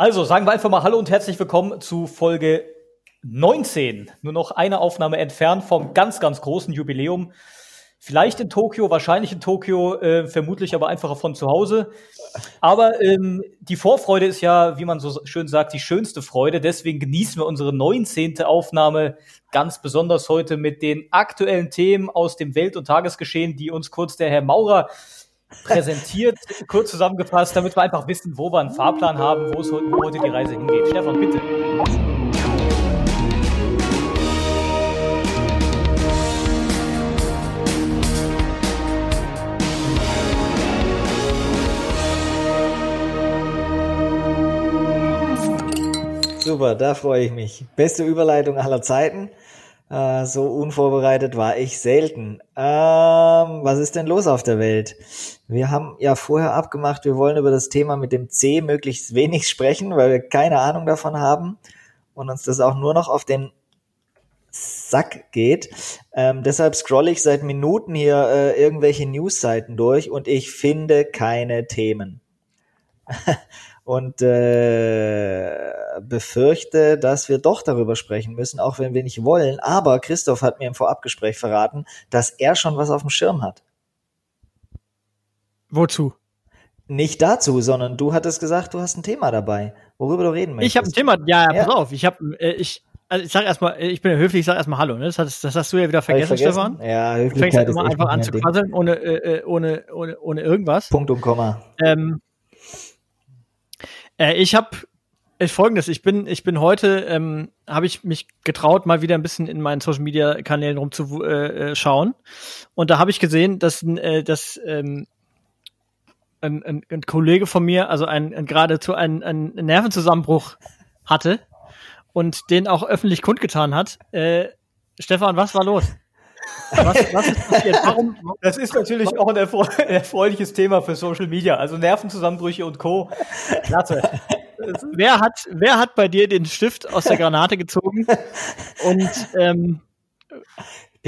Also sagen wir einfach mal Hallo und herzlich willkommen zu Folge 19. Nur noch eine Aufnahme entfernt vom ganz, ganz großen Jubiläum. Vielleicht in Tokio, wahrscheinlich in Tokio, äh, vermutlich aber einfacher von zu Hause. Aber ähm, die Vorfreude ist ja, wie man so schön sagt, die schönste Freude. Deswegen genießen wir unsere 19. Aufnahme ganz besonders heute mit den aktuellen Themen aus dem Welt- und Tagesgeschehen, die uns kurz der Herr Maurer präsentiert, kurz zusammengefasst, damit wir einfach wissen, wo wir einen Fahrplan haben, wo, es, heute die Reise hingeht. Stefan, bitte. Super, da freue ich mich. Beste Überleitung aller Zeiten. Äh, so unvorbereitet war ich selten. Ähm, was ist denn los auf der Welt? Wir haben ja vorher abgemacht, wir wollen über das Thema mit dem C möglichst wenig sprechen, weil wir keine Ahnung davon haben und uns das auch nur noch auf den Sack geht. Ähm, deshalb scrolle ich seit Minuten hier äh, irgendwelche Newsseiten durch und ich finde keine Themen. und äh, befürchte, dass wir doch darüber sprechen müssen, auch wenn wir nicht wollen. Aber Christoph hat mir im Vorabgespräch verraten, dass er schon was auf dem Schirm hat. Wozu? Nicht dazu, sondern du hattest gesagt, du hast ein Thema dabei, worüber du reden möchtest. Ich habe ein Thema, ja, ja, pass auf, ich habe, äh, ich, also ich sag erstmal, ich bin ja höflich, ich sag erstmal Hallo, ne? Das hast, das hast du ja wieder vergessen, vergessen? Stefan. Ja, Du fängst halt immer einfach an zu quasseln, ohne, äh, ohne, ohne, ohne irgendwas. Punkt und Komma. Ähm, äh, ich habe äh, folgendes, ich bin, ich bin heute, ähm, habe ich mich getraut, mal wieder ein bisschen in meinen Social Media Kanälen rumzuschauen. Äh, äh, und da habe ich gesehen, dass, äh, dass ähm, ein, ein, ein Kollege von mir, also ein, ein geradezu ein, ein Nervenzusammenbruch hatte und den auch öffentlich kundgetan hat. Äh, Stefan, was war los? Was, was ist passiert? Warum, Das ist natürlich auch ein erfreu erfreuliches Thema für Social Media. Also Nervenzusammenbrüche und Co. Klasse. wer hat, wer hat bei dir den Stift aus der Granate gezogen? Und ähm,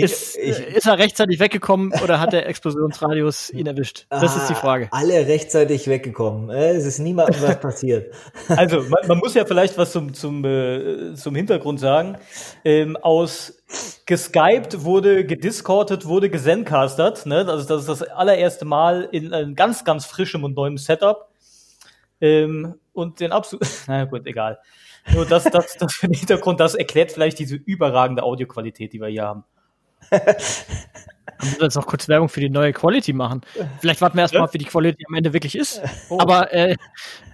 ist, Ich- ist er rechtzeitig weggekommen oder hat der Explosionsradius ihn erwischt? Das ist die Ah, Frage. Alle rechtzeitig weggekommen. Äh, Es ist niemandem was passiert. Also man, man muss ja vielleicht was zum, zum, äh, zum Hintergrund sagen. Ähm, aus geskypt wurde, gediscordet wurde, gezencastert. Ne? Also das ist das allererste Mal in einem ganz, ganz frischem und neuem Setup. Ähm, und den absolut, na gut, egal. Nur das, das, das für den Hintergrund, das erklärt vielleicht diese überragende Audioqualität, die wir hier haben. Dann müssen wir jetzt noch kurz Werbung für die neue Quality machen. Vielleicht warten wir erstmal, Ja. wie die Quality am Ende wirklich ist. Aber äh,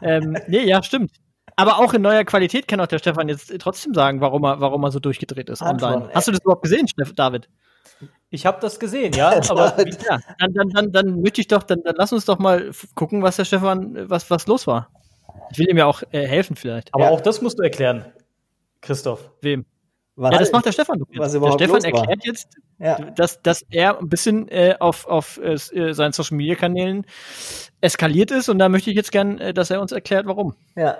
ähm, nee, ja, stimmt. Aber auch in neuer Qualität kann auch der Stefan jetzt trotzdem sagen, warum er, warum er so durchgedreht ist Anton, online. Hast du das überhaupt gesehen, Steff, David? Ich habe das gesehen, ja, aber Ja, dann, dann, dann, dann möchte ich doch, dann, dann lass uns doch mal gucken, was der Stefan, was, was los war. Ich will ihm ja auch äh, helfen vielleicht. aber Ja. auch das musst du erklären, Christoph. Wem? Was, ja, das macht der Stefan. doch jetzt. der Stefan los war. erklärt jetzt, ja. dass, dass er ein bisschen äh, auf, auf äh, äh, seinen Social Media Kanälen eskaliert ist und da möchte ich jetzt gern, äh, dass er uns erklärt, warum. Ja.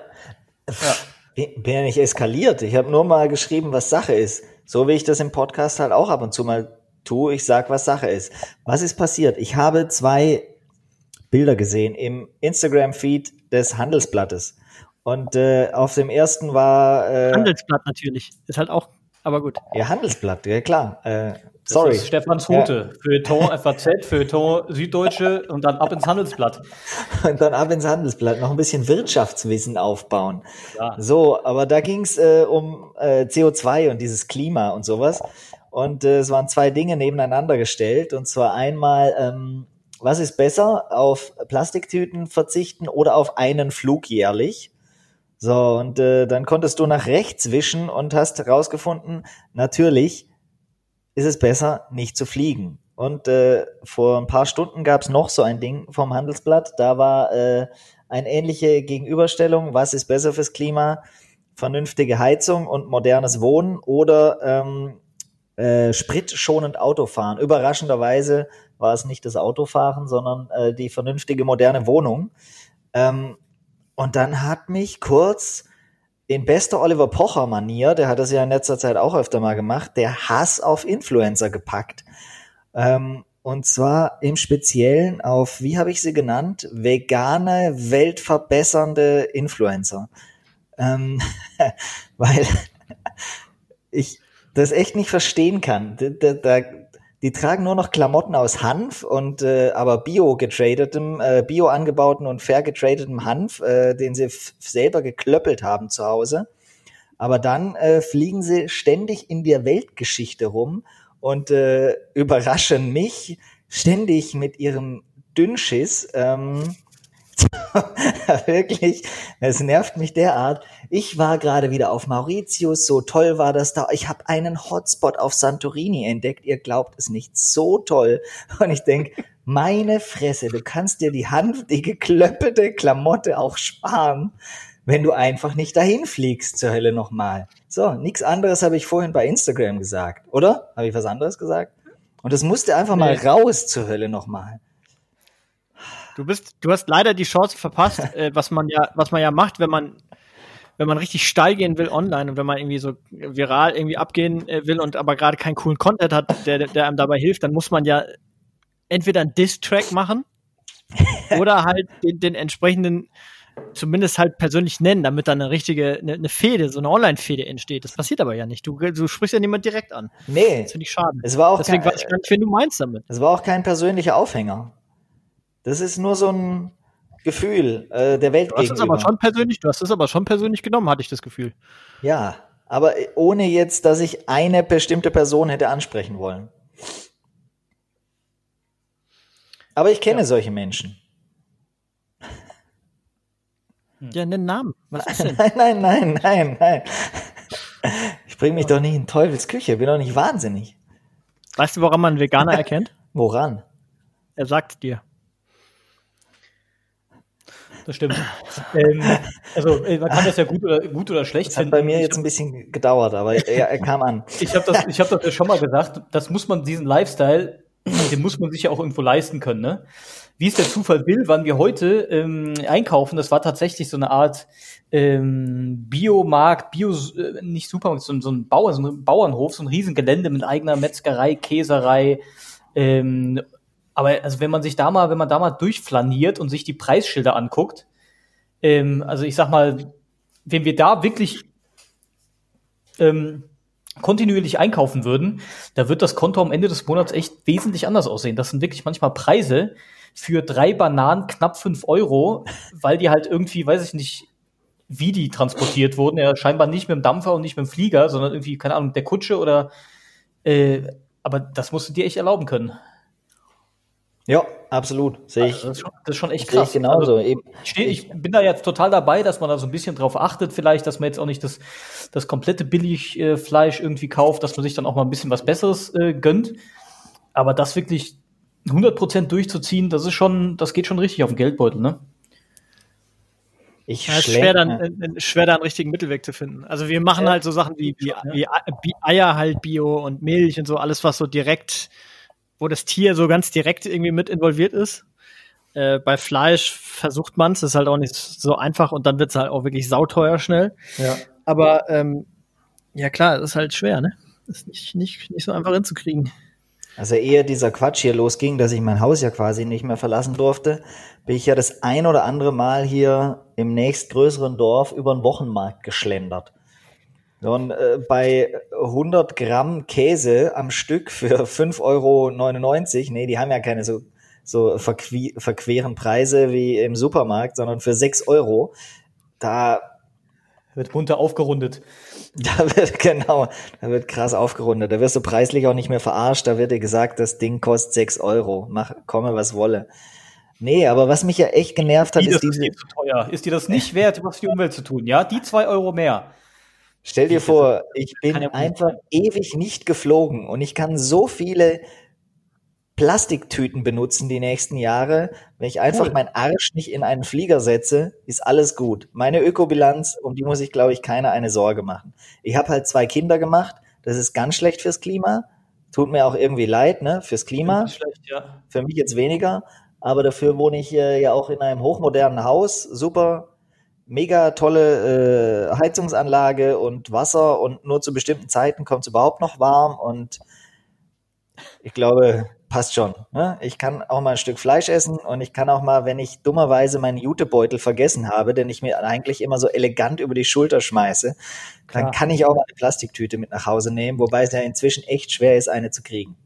Bin, bin ja nicht eskaliert. Ich habe nur mal geschrieben, was Sache ist. So wie ich das im Podcast halt auch ab und zu mal tue. Ich sag, was Sache ist. Was ist passiert? Ich habe zwei Bilder gesehen im Instagram-Feed des Handelsblattes. Und äh, auf dem ersten war äh, Handelsblatt natürlich. Ist halt auch, aber gut. ja Handelsblatt, ja klar. Äh, Das sorry. ist Stefans Hote. Feuilleton FAZ, Feuilleton Süddeutsche und dann ab ins Handelsblatt. Und dann ab ins Handelsblatt noch ein bisschen Wirtschaftswissen aufbauen. Ja. So, aber da ging's äh, um äh, CO2 und dieses Klima und sowas. Und äh, es waren zwei Dinge nebeneinander gestellt. Und zwar einmal, ähm, was ist besser, auf Plastiktüten verzichten oder auf einen Flug jährlich? So, und äh, dann konntest du nach rechts wischen und hast herausgefunden, natürlich ist es besser, nicht zu fliegen. Und äh, vor ein paar Stunden gab's noch so ein Ding vom Handelsblatt. Da war äh, eine ähnliche Gegenüberstellung. Was ist besser fürs Klima? Vernünftige Heizung und modernes Wohnen oder ähm, äh, spritschonend Autofahren. Überraschenderweise war es nicht das Autofahren, sondern äh, die vernünftige moderne Wohnung. Ähm, und dann hat mich kurz in bester Oliver Pocher Manier, der hat das ja in letzter Zeit auch öfter mal gemacht, der Hass auf Influencer gepackt. Ähm, und zwar im Speziellen auf, wie habe ich sie genannt? Vegane, weltverbessernde Influencer. ähm, weil ich das echt nicht verstehen kann. Da, da, die tragen nur noch Klamotten aus Hanf und äh, aber bio getradetem, äh, bio angebauten und fair getradetem Hanf, äh, den sie selber geklöppelt haben zu Hause. Aber dann äh, fliegen sie ständig in der Weltgeschichte rum und äh, überraschen mich ständig mit ihrem Dünnschiss. Ähm, Wirklich, es nervt mich derart. Ich war gerade wieder auf Mauritius, so toll war das da. Ich habe einen Hotspot auf Santorini entdeckt. Ihr glaubt es nicht, so toll. Und ich denk, meine Fresse, du kannst dir die Hand, die geklöppete Klamotte auch sparen, wenn du einfach nicht dahin fliegst zur Hölle nochmal. So, nichts anderes habe ich vorhin bei Instagram gesagt, oder? Habe ich was anderes gesagt? Und das musste einfach nee. mal raus zur Hölle nochmal. Du bist, du hast leider die Chance verpasst, äh, was man ja, was man ja macht, wenn man, wenn man richtig steil gehen will online und wenn man irgendwie so viral irgendwie abgehen äh, will und aber gerade keinen coolen Content hat, der, der einem dabei hilft, dann muss man ja entweder einen Diss-Track machen oder halt den, den entsprechenden zumindest halt persönlich nennen, damit dann eine richtige, eine, eine Fehde, so eine Online-Fehde entsteht. Das passiert aber ja nicht. Du, du sprichst ja niemand direkt an. Nee. Das finde ich schade. Es war auch Deswegen kein, weiß ich gar nicht, wen du meinst damit. Es war auch kein persönlicher Aufhänger. Das ist nur so ein Gefühl äh, der Welt du hast Es aber schon persönlich, du hast es aber schon persönlich genommen, hatte ich das Gefühl. Ja, aber ohne jetzt, dass ich eine bestimmte Person hätte ansprechen wollen. Aber ich kenne ja. solche Menschen. Ja, nenn Namen. Was ist denn? Nein, nein, nein, nein, nein. Ich bringe mich doch nicht in Teufels Küche, bin doch nicht wahnsinnig. Weißt du, woran man einen Veganer erkennt? Woran? Er sagt dir das stimmt. ähm, also äh, man kann das ja gut oder, gut oder schlecht das hat bei mir jetzt ein bisschen gedauert, aber er, er kam an. ich habe das, ich hab das ja schon mal gesagt, das muss man, diesen Lifestyle, den muss man sich ja auch irgendwo leisten können. Ne? Wie es der Zufall will, wann wir heute ähm, einkaufen, das war tatsächlich so eine Art ähm, Biomarkt, Bio, äh, nicht Supermarkt, so, so ein Bauer, so ein Bauernhof, so ein Riesengelände mit eigener Metzgerei, Käserei, ähm, aber also wenn man sich da mal, wenn man da mal durchflaniert und sich die Preisschilder anguckt, ähm, also ich sag mal, wenn wir da wirklich ähm, kontinuierlich einkaufen würden, da wird das Konto am Ende des Monats echt wesentlich anders aussehen. Das sind wirklich manchmal Preise für drei Bananen knapp fünf Euro, weil die halt irgendwie, weiß ich nicht, wie die transportiert wurden. Ja, scheinbar nicht mit dem Dampfer und nicht mit dem Flieger, sondern irgendwie, keine Ahnung, der Kutsche oder äh, aber das musst du dir echt erlauben können. Ja, absolut. Sehe ich. Also das, ist schon, das, ist schon, echt krass. Ich genauso. Also, ich, steh, ich, bin da jetzt total dabei, dass man da so ein bisschen drauf achtet, vielleicht, dass man jetzt auch nicht das, das komplette Billigfleisch irgendwie kauft, dass man sich dann auch mal ein bisschen was Besseres äh, gönnt. Aber das wirklich 100% durchzuziehen, das ist schon, das geht schon richtig auf den Geldbeutel, ne? Ich ja, ist schwer dann, schwer da einen richtigen Mittelweg zu finden. Also wir machen halt so Sachen wie, wie, wie, wie Eier halt Bio und Milch und so, alles was so direkt wo das Tier so ganz direkt irgendwie mit involviert ist. Äh, bei Fleisch versucht man es, ist halt auch nicht so einfach und dann wird es halt auch wirklich sauteuer schnell. Ja. Aber ähm, ja klar, es ist halt schwer, ne? Das ist nicht, nicht, nicht so einfach hinzukriegen. Also ehe dieser Quatsch hier losging, dass ich mein Haus ja quasi nicht mehr verlassen durfte, bin ich ja das ein oder andere Mal hier im nächstgrößeren Dorf über den Wochenmarkt geschlendert. Und äh, bei 100 Gramm Käse am Stück für 5,99 Euro, nee, die haben ja keine so, so verque verqueren Preise wie im Supermarkt, sondern für 6 Euro, da wird munter aufgerundet. Da wird, genau, da wird krass aufgerundet. Da wirst du preislich auch nicht mehr verarscht. Da wird dir gesagt, das Ding kostet 6 Euro. Mach, komme was wolle. Nee, aber was mich ja echt genervt hat, die, ist. Ist, teuer. ist dir das nicht wert, was für die Umwelt zu tun? Ja, die 2 Euro mehr. Stell dir vor, ich bin einfach ewig nicht geflogen und ich kann so viele Plastiktüten benutzen die nächsten Jahre. Wenn ich einfach cool. meinen Arsch nicht in einen Flieger setze, ist alles gut. Meine Ökobilanz, um die muss ich, glaube ich, keiner eine Sorge machen. Ich habe halt zwei Kinder gemacht. Das ist ganz schlecht fürs Klima. Tut mir auch irgendwie leid, ne? Fürs Klima. Schlecht, ja. Für mich jetzt weniger. Aber dafür wohne ich äh, ja auch in einem hochmodernen Haus. Super mega tolle äh, Heizungsanlage und Wasser und nur zu bestimmten Zeiten kommt es überhaupt noch warm und ich glaube, passt schon. Ne? Ich kann auch mal ein Stück Fleisch essen und ich kann auch mal, wenn ich dummerweise meinen Jutebeutel vergessen habe, den ich mir eigentlich immer so elegant über die Schulter schmeiße, Klar. dann kann ich auch mal eine Plastiktüte mit nach Hause nehmen, wobei es ja inzwischen echt schwer ist, eine zu kriegen.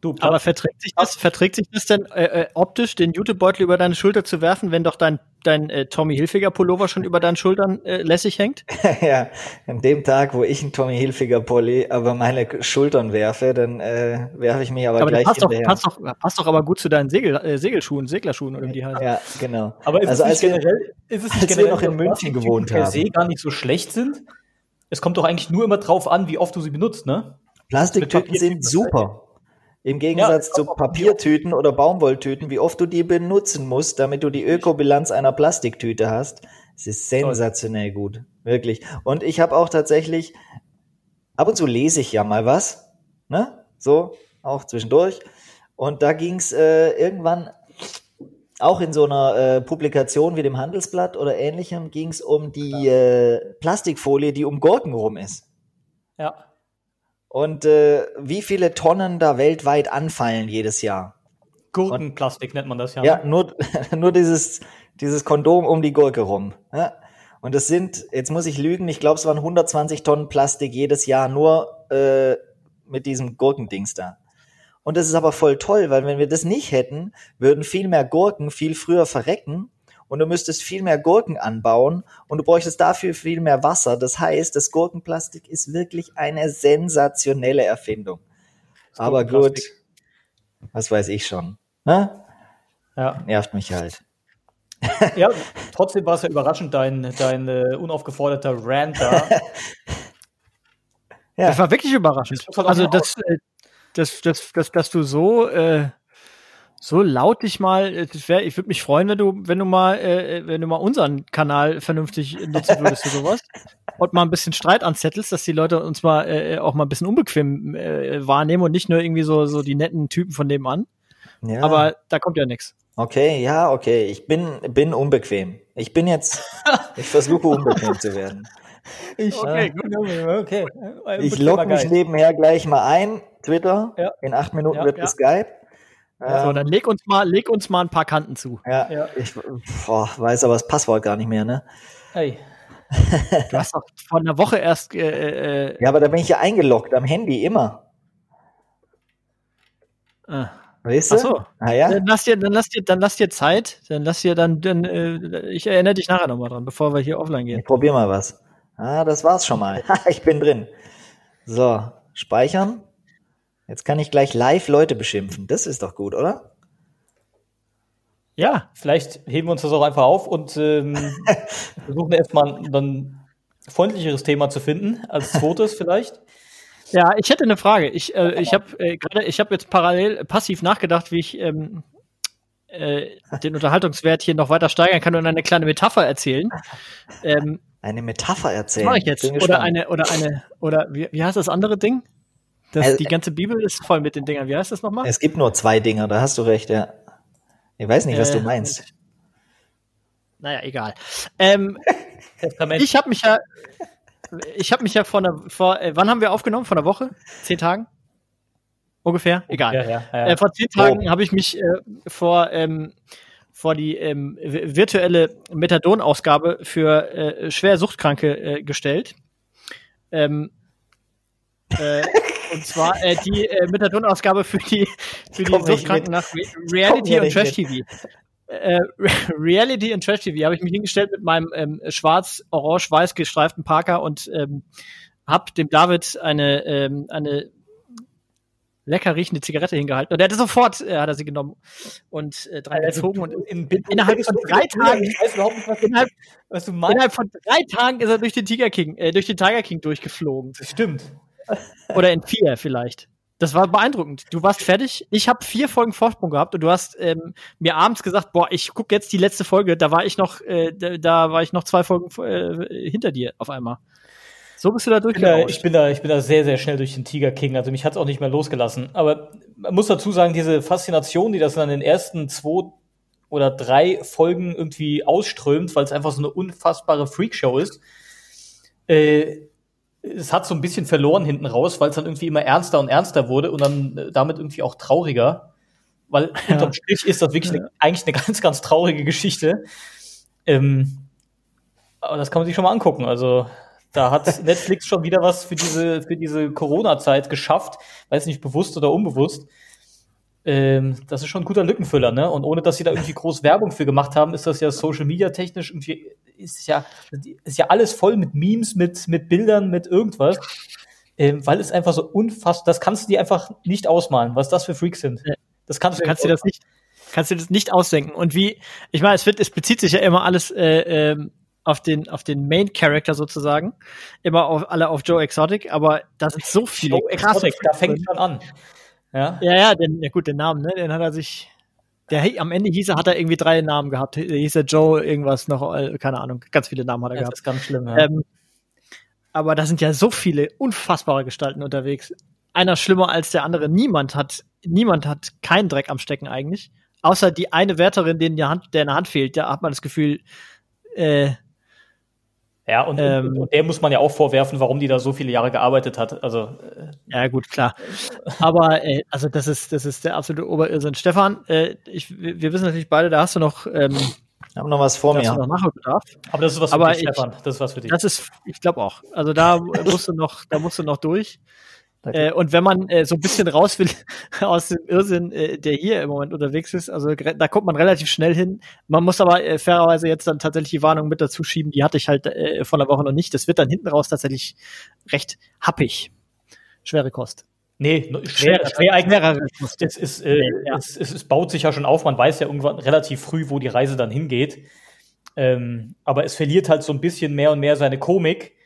Du, aber verträgt sich das, verträgt sich das denn äh, äh, optisch, den Jutebeutel über deine Schulter zu werfen, wenn doch dein, dein äh, Tommy Hilfiger Pullover schon über deinen Schultern äh, lässig hängt? ja, an dem Tag, wo ich einen Tommy Hilfiger Pulli über meine Schultern werfe, dann äh, werfe ich mich aber, aber gleich passt hinterher. Doch, passt, doch, passt doch aber gut zu deinen Segel, äh, Segelschuhen, Seglerschuhen oder wie die heißen. Ja, genau. Aber ist also es nicht generell, ist es nicht als generell, wir noch in München gewohnt haben, per se gar nicht so schlecht sind? Es kommt doch eigentlich nur immer drauf an, wie oft du sie benutzt, ne? Plastiktüten sind super. Im Gegensatz ja, zu Papiertüten oder Baumwolltüten, wie oft du die benutzen musst, damit du die Ökobilanz einer Plastiktüte hast. Es ist sensationell gut. Wirklich. Und ich habe auch tatsächlich, ab und zu lese ich ja mal was, ne? So, auch zwischendurch. Und da ging's äh, irgendwann auch in so einer äh, Publikation wie dem Handelsblatt oder ähnlichem ging's um die äh, Plastikfolie, die um Gurken rum ist. Ja. Und äh, wie viele Tonnen da weltweit anfallen jedes Jahr? Gurkenplastik nennt man das ja. Ja, nur, nur dieses, dieses Kondom um die Gurke rum. Ja? Und es sind, jetzt muss ich lügen, ich glaube, es waren 120 Tonnen Plastik jedes Jahr nur äh, mit diesem Gurkendings da. Und das ist aber voll toll, weil wenn wir das nicht hätten, würden viel mehr Gurken viel früher verrecken und du müsstest viel mehr Gurken anbauen und du bräuchtest dafür viel mehr Wasser. Das heißt, das Gurkenplastik ist wirklich eine sensationelle Erfindung. Aber gut, was weiß ich schon. Ne? Ja. Nervt mich halt. ja, trotzdem war es ja überraschend, dein, dein äh, unaufgeforderter Rant da. ja. Das war wirklich überraschend. Das also, das, äh, das, das, das, dass du so äh, so laut dich mal, äh, wär, ich würde mich freuen, wenn du, wenn du mal, äh, wenn du mal unseren Kanal vernünftig nutzen würdest für sowas und mal ein bisschen Streit anzettelst, dass die Leute uns mal äh, auch mal ein bisschen unbequem äh, wahrnehmen und nicht nur irgendwie so, so die netten Typen von nebenan. Ja. Aber da kommt ja nichts. Okay, ja, okay. Ich bin, bin unbequem. Ich bin jetzt, ich versuche unbequem zu werden. Ich, okay, gut, okay. Ich logge mich nebenher gleich mal ein. Twitter. Ja. In acht Minuten ja, wird ja. geskypt. Ähm, so, dann leg uns mal, leg uns mal ein paar Kanten zu. Ja, ja. ich boah, weiß aber das Passwort gar nicht mehr, ne? Hey. du hast doch vor einer Woche erst. Äh, äh, ja, aber da bin ich ja eingeloggt am Handy immer. Ah. Weißt du? Ach so. Ah, ja? Dann lass dir, dann lass dir, dann lass dir Zeit. Dann lass dir dann, dann äh, ich erinnere dich nachher nochmal dran, bevor wir hier offline gehen. Ich probier mal was. Ah, das war's schon mal. ich bin drin. So, speichern. Jetzt kann ich gleich live Leute beschimpfen. Das ist doch gut, oder? Ja, vielleicht heben wir uns das auch einfach auf und ähm, versuchen erstmal ein freundlicheres Thema zu finden, als zweites vielleicht. Ja, ich hätte eine Frage. Ich, äh, ich habe äh, gerade, ich habe jetzt parallel passiv nachgedacht, wie ich ähm, äh, den Unterhaltungswert hier noch weiter steigern kann und eine kleine Metapher erzählen. Ähm, eine Metapher erzählen. Was mache ich jetzt? Oder eine, oder eine, oder wie, wie heißt das andere Ding? Das, also, die ganze Bibel ist voll mit den Dingern. Wie heißt das nochmal? Es gibt nur zwei Dinger, da hast du recht, ja. Ich weiß nicht, was äh, du meinst. Naja, egal. Ähm, ich habe mich ja, ich habe mich ja vor einer, vor, äh, wann haben wir aufgenommen? Vor einer Woche? Zehn Tagen? Ungefähr? Egal. Ja, ja, ja. Äh, vor zehn Tagen oh. habe ich mich äh, vor, ähm, vor die ähm, virtuelle Methadon-Ausgabe für äh, schwer Suchtkranke äh, gestellt. Ähm, äh, und zwar äh, die äh, Methadon-Ausgabe für die, für die Suchtkranken nach Re Reality und Trash-TV. Äh, Reality und Trash-TV habe ich mich hingestellt mit meinem ähm, schwarz-orange-weiß gestreiften Parker und ähm, habe dem David eine, ähm, eine lecker riechende Zigarette hingehalten. Und er hatte sofort, äh, hat er sie genommen und äh, dran also, gezogen. Und in, in, innerhalb von drei Tagen, ich weiß überhaupt nicht, was, innerhalb, was du meinst. Innerhalb von drei Tagen ist er durch den Tiger King, äh, durch den Tiger King durchgeflogen. Das stimmt. Oder in vier vielleicht. Das war beeindruckend. Du warst fertig. Ich habe vier Folgen Vorsprung gehabt und du hast ähm, mir abends gesagt, boah, ich gucke jetzt die letzte Folge. Da war ich noch, äh, da, war ich noch zwei Folgen äh, hinter dir auf einmal. So bist du da durchgegangen. Ich bin da, ich bin da sehr, sehr schnell durch den Tiger King. Also mich hat's auch nicht mehr losgelassen. Aber man muss dazu sagen, diese Faszination, die das in den ersten zwei oder drei Folgen irgendwie ausströmt, weil es einfach so eine unfassbare Freakshow ist, äh, es hat so ein bisschen verloren hinten raus, weil es dann irgendwie immer ernster und ernster wurde und dann äh, damit irgendwie auch trauriger. weil ja. unterm Strich ist das wirklich eine, eigentlich eine ganz, ganz traurige Geschichte. Ähm, aber das kann man sich schon mal angucken. Also da hat Netflix schon wieder was für diese, für diese Corona-Zeit geschafft, weiß nicht, bewusst oder unbewusst. Ähm, das ist schon ein guter Lückenfüller, ne? Und ohne dass sie da irgendwie groß Werbung für gemacht haben, ist das ja Social Media technisch irgendwie, ist ja, ist ja alles voll mit Memes, mit, mit Bildern, mit irgendwas. Ähm, weil es einfach so unfassbar, das kannst du dir einfach nicht ausmalen, was das für Freaks sind. Das kannst du, kannst dir das nicht, kannst du das nicht ausdenken. Und wie, ich meine, es wird, es bezieht sich ja immer alles äh, ähm, auf den, auf den Main Character sozusagen. Immer auf, alle auf Joe Exotic, aber da sind so viele Joe Exotic, da fängt schon an. Ja, ja, ja, den, ja gut, den Namen, ne, den hat er sich, der, am Ende hieß er, hat er irgendwie drei Namen gehabt. Der hieß er Joe, irgendwas noch, äh, keine Ahnung, ganz viele Namen hat er ja, gehabt. Das ist ganz schlimm, ja. Ähm, aber da sind ja so viele unfassbare Gestalten unterwegs. Einer schlimmer als der andere. Niemand hat, niemand hat keinen Dreck am Stecken eigentlich. Außer die eine Wärterin, denen die Hand, der in der Hand fehlt, da hat man das Gefühl, äh, ja, und, ähm, und, der muss man ja auch vorwerfen, warum die da so viele Jahre gearbeitet hat. Also äh, ja, gut, klar. Aber äh, also das ist das ist der absolute Oberirrsinn. Stefan, äh, ich, wir wissen natürlich beide, da hast du noch ähm, ich habe noch was vor mir. Noch Nachholbedarf. Aber das ist was für Aber dich, ich, Stefan. Das ist was für dich. Das ist, ich glaube auch. Also da musst du noch, da musst du noch durch. Äh, und wenn man äh, so ein bisschen raus will aus dem Irrsinn, äh, der hier im Moment unterwegs ist, also da kommt man relativ schnell hin. Man muss aber äh, fairerweise jetzt dann tatsächlich die Warnung mit dazu schieben, die hatte ich halt äh, vor einer Woche noch nicht. Das wird dann hinten raus tatsächlich recht happig. Schwere Kost. Nee, schwer, schwer eigentlich. Es, ist, äh, nee, ja. es, es, es, baut sich ja schon auf, man weiß ja irgendwann relativ früh, wo die Reise dann hingeht. Ähm, aber es verliert halt so ein bisschen mehr und mehr seine Komik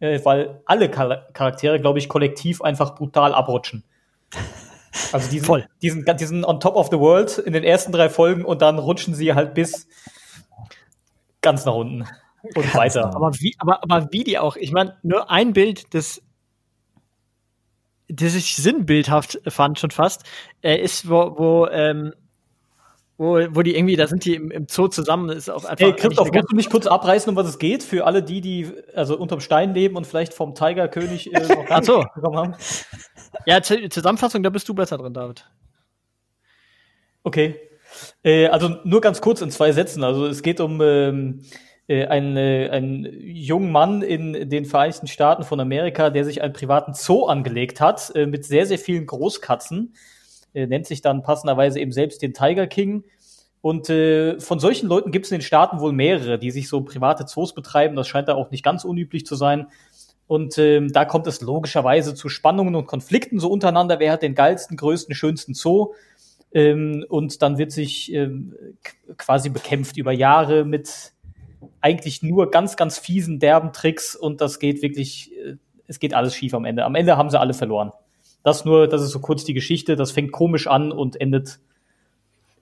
äh, weil alle Charaktere, glaube ich, kollektiv einfach brutal abrutschen. Also diesen, Voll. Diesen, diesen on top of the world in den ersten drei Folgen und dann rutschen sie halt bis ganz nach unten und ganz weiter. Aber wie, aber, aber wie die auch, ich meine, nur ein Bild, das, das ich sinnbildhaft fand schon fast, äh, ist, wo, wo ähm, wo, wo die irgendwie, da sind die im, im Zoo zusammen, ist auch einfach. Hey, Christoph, kannst du mich kurz abreißen, um was es geht? Für alle die, die also unterm Stein leben und vielleicht vom Tigerkönig äh, noch gar so. bekommen haben. Ja, Zusammenfassung, da bist du besser drin, David. Okay. Äh, also nur ganz kurz in zwei Sätzen. Also es geht um ähm, äh, einen, äh, einen jungen Mann in den Vereinigten Staaten von Amerika, der sich einen privaten Zoo angelegt hat, äh, mit sehr, sehr vielen Großkatzen äh, nennt sich dann passenderweise eben selbst den Tiger King. Und äh, von solchen Leuten gibt es in den Staaten wohl mehrere, die sich so private Zoos betreiben. Das scheint da auch nicht ganz unüblich zu sein. Und ähm, da kommt es logischerweise zu Spannungen und Konflikten so untereinander. Wer hat den geilsten, größten, schönsten Zoo? Ähm, und dann wird sich ähm, quasi bekämpft über Jahre mit eigentlich nur ganz, ganz fiesen, derben Tricks. Und das geht wirklich, äh, es geht alles schief am Ende. Am Ende haben sie alle verloren. Das nur, das ist so kurz die Geschichte. Das fängt komisch an und endet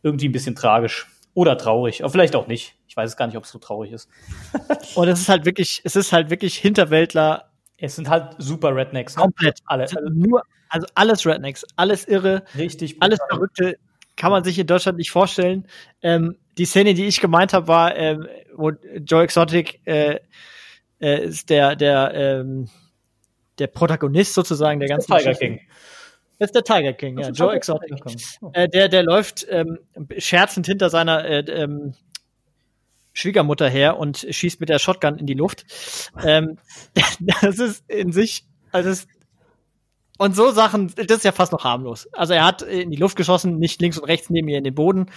irgendwie ein bisschen tragisch. Oder traurig. Aber vielleicht auch nicht. Ich weiß gar nicht, ob es so traurig ist. und es ist halt wirklich, es ist halt wirklich Hinterwäldler. Es sind halt super Rednecks. Ne? Komplett. Alle. Also nur, also alles Rednecks. Alles irre. Richtig. Brutal. Alles Verrückte. Kann man sich in Deutschland nicht vorstellen. Ähm, die Szene, die ich gemeint habe, war, ähm, wo Joe Exotic äh, äh, ist der, der, ähm, der Protagonist sozusagen der ganzen Tiger King. Das ist der Tiger King, ja, Joe Exotic. Äh, der, der läuft ähm, scherzend hinter seiner äh, ähm, Schwiegermutter her und schießt mit der Shotgun in die Luft. Ähm, das ist in sich, also es, und so Sachen, das ist ja fast noch harmlos. Also er hat in die Luft geschossen, nicht links und rechts neben ihr in den Boden.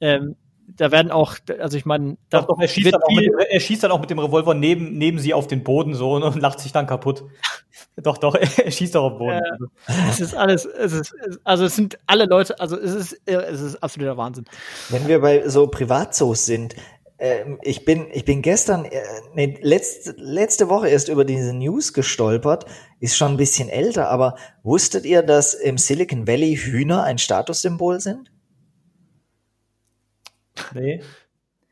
Ähm, da werden auch, also ich meine, da doch, er, schießt dann auch mit, er schießt dann auch mit dem Revolver neben, neben sie auf den Boden so und, und lacht sich dann kaputt. doch, doch, er schießt doch auf den Boden. Äh, es ist alles, es ist, also es sind alle Leute, also es ist, es ist absoluter Wahnsinn. Wenn wir bei so Privatzoos sind, äh, ich bin, ich bin gestern, äh, nee, letzte, letzte Woche erst über diese News gestolpert, ist schon ein bisschen älter, aber wusstet ihr, dass im Silicon Valley Hühner ein Statussymbol sind? Nee.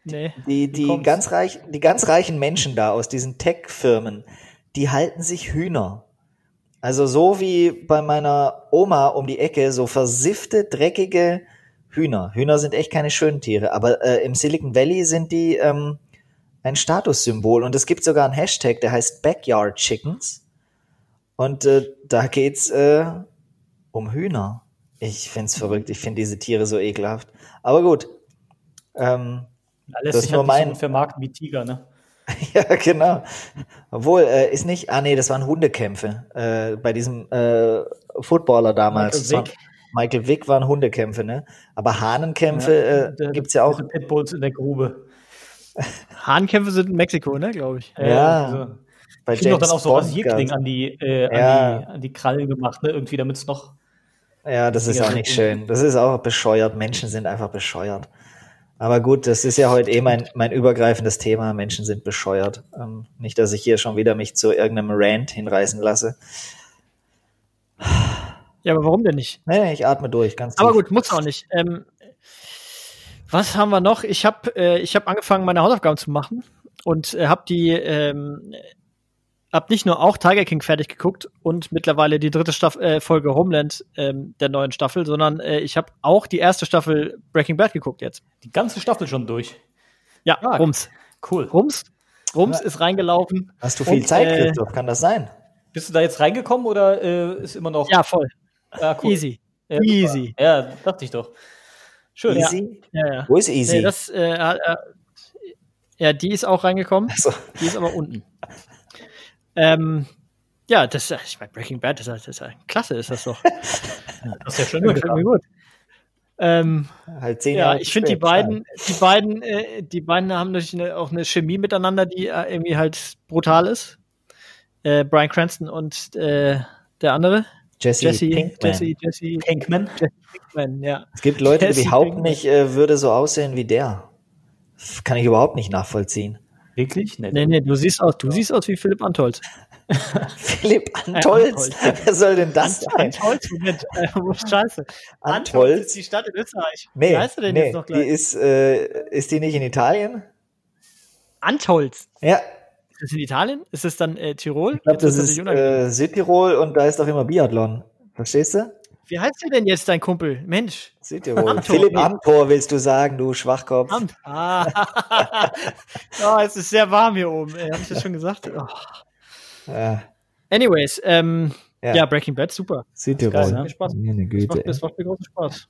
Nee. Die, die, ganz reich, die ganz reichen Menschen da aus diesen Tech-Firmen, die halten sich Hühner. Also so wie bei meiner Oma um die Ecke, so versiffte, dreckige Hühner. Hühner sind echt keine schönen Tiere, aber äh, im Silicon Valley sind die ähm, ein Statussymbol und es gibt sogar einen Hashtag, der heißt Backyard Chickens. Und äh, da geht's äh, um Hühner. Ich find's verrückt. Ich finde diese Tiere so ekelhaft. Aber gut. Ähm, Da lässt Das sich ist nur halt mein- so vermarkten wie Tiger, ne? ja, genau. Obwohl, äh, ist nicht, ah nee, das waren Hundekämpfe. Äh, bei diesem äh, Footballer damals. Michael Vick. Michael Vick waren Hundekämpfe, ne? Aber Hahnenkämpfe äh, Der- gibt's ja auch. Pitbulls in der Grube. Hahnkämpfe sind in Mexiko, ne, glaube ich. Ja, also, Bei Ich doch dann auch so Rasierklingen gab's- an die, äh, an, Ja. die, an die Krallen gemacht, ne? Irgendwie, damit es noch. Ja, das ist Ja, auch nicht schön. Das ist auch bescheuert. Menschen sind einfach bescheuert. Aber gut, das ist ja heute eh mein, mein übergreifendes Thema. Menschen sind bescheuert. Ähm, nicht, dass ich hier schon wieder mich zu irgendeinem Rant hinreißen lasse. Ja, aber warum denn nicht? Nee, ich atme durch, ganz tief. Aber gut, muss auch nicht. Ähm, was haben wir noch? Ich habe äh, ich hab angefangen, meine Hausaufgaben zu machen und äh, habe die, ähm, hab nicht nur auch Tiger King fertig geguckt und mittlerweile die dritte Staff äh, Folge Homeland ähm, der neuen Staffel, sondern äh, ich habe auch die erste Staffel Breaking Bad geguckt jetzt. Die ganze Staffel schon durch. Ja, Ah, Rums. Cool. Rums. Rums ist reingelaufen. Hast du viel Und, Zeit, äh, Christoph? Kann das sein? Bist du da jetzt reingekommen oder äh, ist immer noch. Ja, voll. Ja, cool. Easy. Ja, super. Easy. Ja, dachte ich doch. Schön. Easy? Ja, ja. Wo ist easy? Nee, das, äh, äh, ja, die ist auch reingekommen. Achso. Die ist aber unten. Ähm, ja, das, ich meine, Breaking Bad, das, ist- das ist ja klasse, ist das doch. Das ist ja schön. Gefällt mir gut. Ähm, halt zehn ja, Jahre ich finde die beiden, die beiden, äh, die beiden haben natürlich eine, auch eine Chemie miteinander, die äh, irgendwie halt brutal ist. Äh, Brian Cranston und äh, der andere, Jesse, Jesse, Pinkman. Jesse, Jesse Pinkman. Pinkman, ja. Es gibt Leute, die Jesse behaupten Pinkman. nicht, äh, würde so aussehen wie der. Das kann ich überhaupt nicht nachvollziehen. Wirklich? Nee. Nee, nee, du siehst aus, du siehst aus wie Philipp Antolz. Philipp Antolz? Wer soll denn das sein? Antolz, Moment, äh, wo scheiße. Antolz ist die Stadt in Österreich. Nee, Wie heißt du denn nee jetzt noch die gleich? ist, äh, ist die nicht in Italien? Antolz. Ja, Ist das in Italien? Ist das dann äh, Tirol? ich glaube, das wird's ist äh, Südtirol und da ist doch immer Biathlon. Verstehst du? Wie heißt der denn jetzt, dein Kumpel? Mensch. Südtirol. Amtor, Philipp nee. Amtor willst du sagen, du Schwachkopf. Amt. Ah. oh, es ist sehr warm hier oben. Habe ich das schon gesagt? Oh. Ja, Anyways, ähm, Ja. ja. Breaking Bad, super. Südtirol. geil, ne? Mir Spaß. Meine Das macht, das macht mir großen Spaß.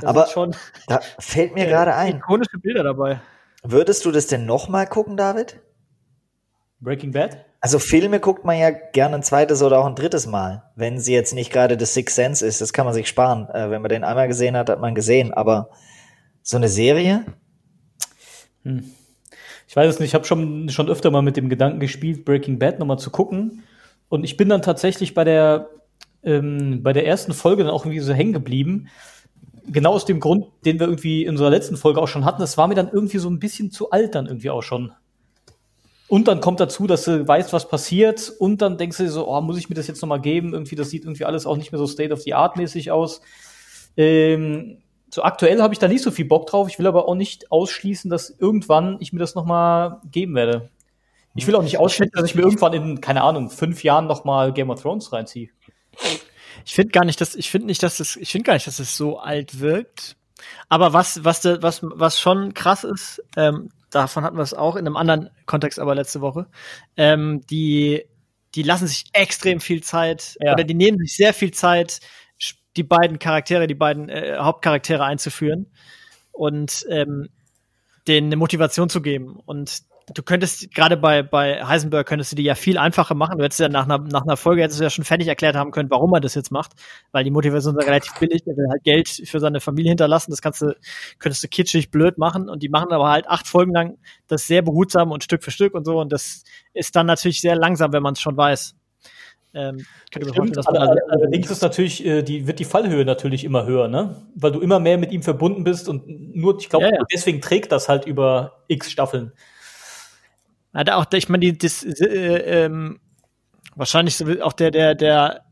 Da Aber- schon Da fällt mir gerade ein. ikonische Bilder dabei. Würdest du das denn nochmal gucken, David? Breaking Bad? Also Filme guckt man ja gerne ein zweites oder auch ein drittes Mal, wenn sie jetzt nicht gerade The Sixth Sense ist. Das kann man sich sparen. Äh, wenn man den einmal gesehen hat, hat man gesehen. Aber so eine Serie? Hm. Ich weiß es nicht, ich habe schon, schon öfter mal mit dem Gedanken gespielt, Breaking Bad nochmal zu gucken. Und ich bin dann tatsächlich bei der, ähm, bei der ersten Folge dann auch irgendwie so hängen geblieben. Genau aus dem Grund, den wir irgendwie in unserer letzten Folge auch schon hatten. Es war mir dann irgendwie so ein bisschen zu alt dann irgendwie auch schon. Und dann kommt dazu, dass du weißt, was passiert. Und dann denkst du dir so, oh, muss ich mir das jetzt nochmal geben? Irgendwie, das sieht irgendwie alles auch nicht mehr so State of the Art mäßig aus. Ähm, so aktuell habe ich da nicht so viel Bock drauf. Ich will aber auch nicht ausschließen, dass irgendwann ich mir das noch mal geben werde. Ich will auch nicht ausschließen, dass ich mir irgendwann in, keine Ahnung, fünf Jahren noch mal Game of Thrones reinziehe. Ich finde gar nicht, dass ich finde nicht, dass es ich finde gar nicht, dass es so alt wirkt. Aber was was was was schon krass ist, ähm, davon hatten wir es auch in einem anderen Kontext, aber letzte Woche. Ähm, die die lassen sich extrem viel Zeit Ja. oder die nehmen sich sehr viel Zeit, die beiden Charaktere, die beiden äh, Hauptcharaktere einzuführen und ähm, denen eine Motivation zu geben. Und du könntest, gerade bei, bei Heisenberg, könntest du die ja viel einfacher machen. Du hättest ja nach einer, nach einer Folge hättest du ja schon fertig erklärt haben können, warum er das jetzt macht, weil die Motivation ist ja relativ billig. Er will halt Geld für seine Familie hinterlassen. Das kannst du, könntest du kitschig blöd machen. Und die machen aber halt acht Folgen lang das sehr behutsam und Stück für Stück und so. Und das ist dann natürlich sehr langsam, wenn man es schon weiß. Ähm, mir vorstellen, also, all- Allerdings ist natürlich, äh, die, wird die Fallhöhe natürlich immer höher, ne? Weil du immer mehr mit ihm verbunden bist und nur, ich glaube, Ja, ja. deswegen trägt das halt über x Staffeln. Er auch, ich meine, die, das, äh, ähm, wahrscheinlich auch der, der, der,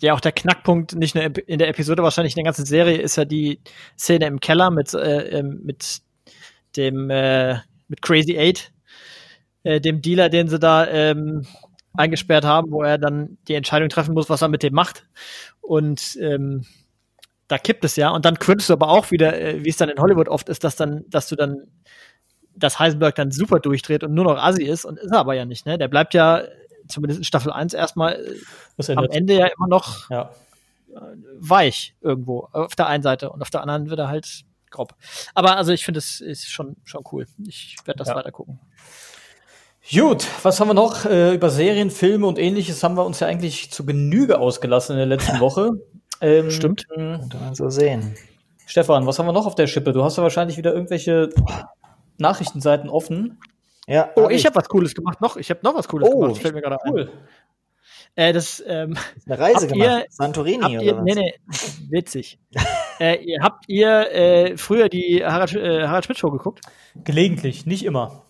ja auch der Knackpunkt nicht nur in der Episode, wahrscheinlich in der ganzen Serie ist ja die Szene im Keller mit, äh, ähm, mit dem, äh, mit Crazy Eight, äh, dem Dealer, den sie da ähm, eingesperrt haben, wo er dann die Entscheidung treffen muss, was er mit dem macht. Und ähm, da kippt es ja. Und dann könntest du aber auch wieder, äh, wie es dann in Hollywood oft ist, dass dann, dass du dann dass Heisenberg dann super durchdreht und nur noch Assi ist und ist er aber ja nicht, ne? Der bleibt ja zumindest in Staffel 1 erstmal äh, am. Ende ja immer noch Ja. weich irgendwo auf der einen Seite und auf der anderen wird er halt grob. Aber also ich finde, es ist schon, schon cool. Ich werde das Ja. weiter gucken. Gut, was haben wir noch? Äh, über Serien, Filme und ähnliches haben wir uns ja eigentlich zu Genüge ausgelassen in der letzten Woche. Ähm, Stimmt. Kann man so sehen. Stefan, was haben wir noch auf der Schippe? Du hast ja wahrscheinlich wieder irgendwelche Nachrichtenseiten offen. Ja, Oh, hab ich habe was Cooles gemacht. Noch, ich habe noch was Cooles Oh, gemacht. Das fällt mir gerade ein. Cool. Äh, das ähm, eine Reise gemacht. ihr- Santorini habt oder ihr, was? nee, nee, witzig. äh, ihr, habt ihr äh, früher die Harald, äh, Harald Schmidt Show geguckt? Gelegentlich, nicht immer.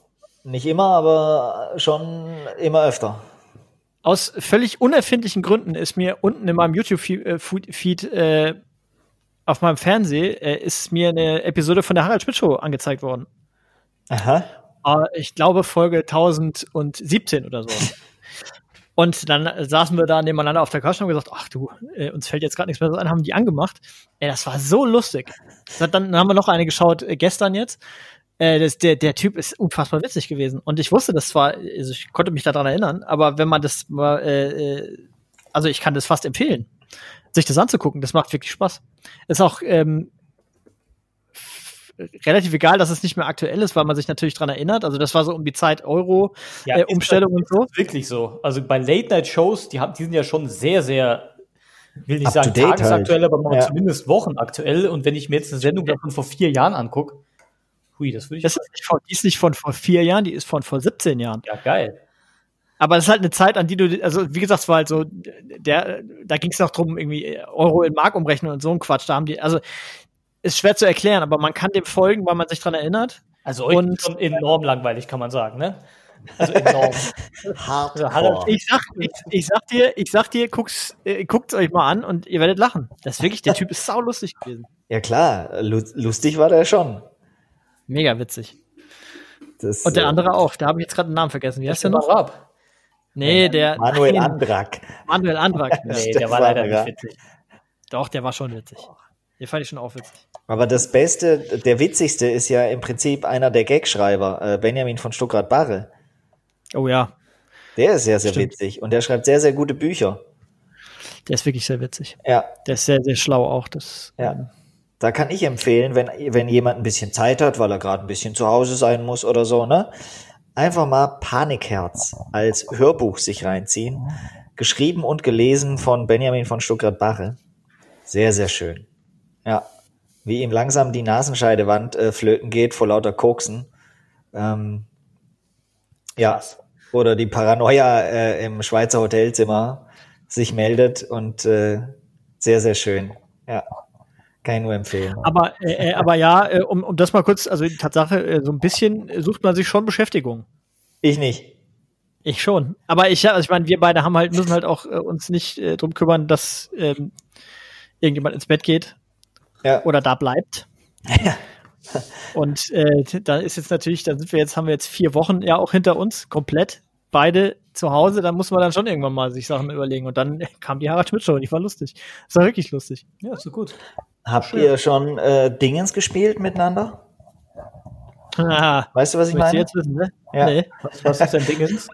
Nicht immer, aber schon immer öfter. Aus völlig unerfindlichen Gründen ist mir unten in meinem YouTube-Feed äh, auf meinem Fernseher äh, ist mir eine Episode von der Harald Schmidt Show angezeigt worden. Aha. Äh, ich glaube Folge 1017 oder so. Und dann saßen wir da nebeneinander auf der Couch und haben gesagt, ach du, äh, uns fällt jetzt gerade nichts mehr so ein, haben die angemacht. Ey, das war so lustig. Dann, haben wir noch eine geschaut äh, gestern jetzt. Äh, das, der, der Typ ist unfassbar witzig gewesen. Und ich wusste das zwar, also ich konnte mich daran erinnern, aber wenn man das mal, äh, also ich kann das fast empfehlen, sich das anzugucken. Das macht wirklich Spaß. Ist auch ähm, relativ egal, dass es nicht mehr aktuell ist, weil man sich natürlich dran erinnert. Also das war so um die Zeit Euro, Ja, äh, und so. das wirklich so. Also bei Late-Night-Shows, die, haben- die sind ja schon sehr, sehr, will nicht sagen date tagesaktuell, halt. aber mal Ja. zumindest wochenaktuell. Und wenn ich mir jetzt eine Sendung davon vor vier Jahren angucke, hui, das würde ich. Das ist nicht von, die ist nicht von vor vier Jahren, die ist von vor 17 Jahren. ja, geil. Aber es ist halt eine Zeit, an die du, also wie gesagt, es war halt so, der, da ging es noch drum, irgendwie Euro in Mark umrechnen und so ein Quatsch. Da haben die, also ist schwer zu erklären, aber man kann dem folgen, weil man sich dran erinnert. Also euch Und- ist schon enorm langweilig, kann man sagen, ne? Also enorm. Hardcore. Harald- Ich sag, ich, ich sag dir, ich sag dir, äh, guckt's euch mal an und ihr werdet lachen. Das ist wirklich, der Typ ist saulustig gewesen. Ja klar, lu lustig war der schon. Mega witzig. Das, Und der äh, andere auch, da habe ich jetzt gerade den Namen vergessen. Wie heißt der noch? Raab. Nee, der Manuel nein, Andrak. Manuel Andrak. Nee, der war leider nicht witzig. Doch, der war schon witzig. Den fand ich schon auch witzig. Aber das Beste, der witzigste ist ja im Prinzip einer der Gagschreiber, äh, Benjamin von Stuckrad-Barre. Oh ja, Der ist sehr, sehr Stimmt. witzig und der schreibt sehr, sehr gute Bücher. der ist wirklich sehr witzig. Ja, Der ist sehr, sehr schlau auch. Das, ja. Da kann ich empfehlen, wenn, wenn jemand ein bisschen Zeit hat, weil er gerade ein bisschen zu Hause sein muss oder so, ne? Einfach mal Panikherz als Hörbuch sich reinziehen. Geschrieben und gelesen von Benjamin von Stuckrad-Barre. Sehr, sehr schön. Ja. Wie ihm langsam die Nasenscheidewand äh, flöten geht vor lauter Koksen. Ähm, ja. Oder die Paranoia äh, im Schweizer Hotelzimmer sich meldet und äh, sehr, sehr schön. Ja. Kann ich nur empfehlen. Aber, äh, äh, aber ja, äh, um, um das mal kurz, also die Tatsache, äh, so ein bisschen äh, sucht man sich schon Beschäftigung. Ich nicht. Ich schon. Aber ich, also ich meine, wir beide haben halt, müssen halt auch äh, uns nicht äh, drum kümmern, dass ähm, irgendjemand ins Bett geht Ja. oder da bleibt. Und äh, da ist jetzt natürlich, da sind wir jetzt, haben wir jetzt vier Wochen ja auch hinter uns, komplett, beide zu Hause, da muss man dann schon irgendwann mal sich Sachen überlegen. Und dann kam die Harald Schmidt Show, die war lustig. Das war wirklich lustig. Ja, ist so gut. Habt ihr schon äh, Dingens gespielt miteinander? Ah, Weißt du, was ich willst du meine? jetzt wissen, ne? Ja. Nee, Was, was ist denn Dingens?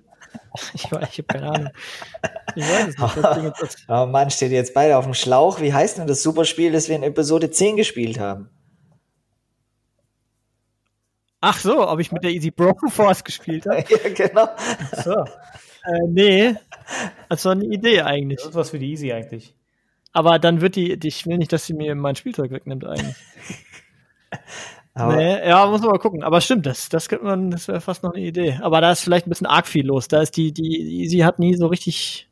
ich, weiß- ich habe keine Ahnung. Ich weiß es nicht. Oh Mann, steht jetzt beide auf dem Schlauch. Wie heißt denn das Superspiel, das wir in Episode 10 gespielt haben? Ach so, ob ich mit der Easy Bro Force gespielt habe? ja, genau. So, Äh, nee, das war eine Idee eigentlich. das ist was für die Easy eigentlich. Aber dann wird die, die- ich will nicht, dass sie mir mein Spielzeug wegnimmt eigentlich. Aber nee, ja, muss man mal gucken. Aber stimmt, das, das könnte man, das wäre fast noch eine Idee. Aber da ist vielleicht ein bisschen arg viel los. Da ist die, die Easy hat nie so richtig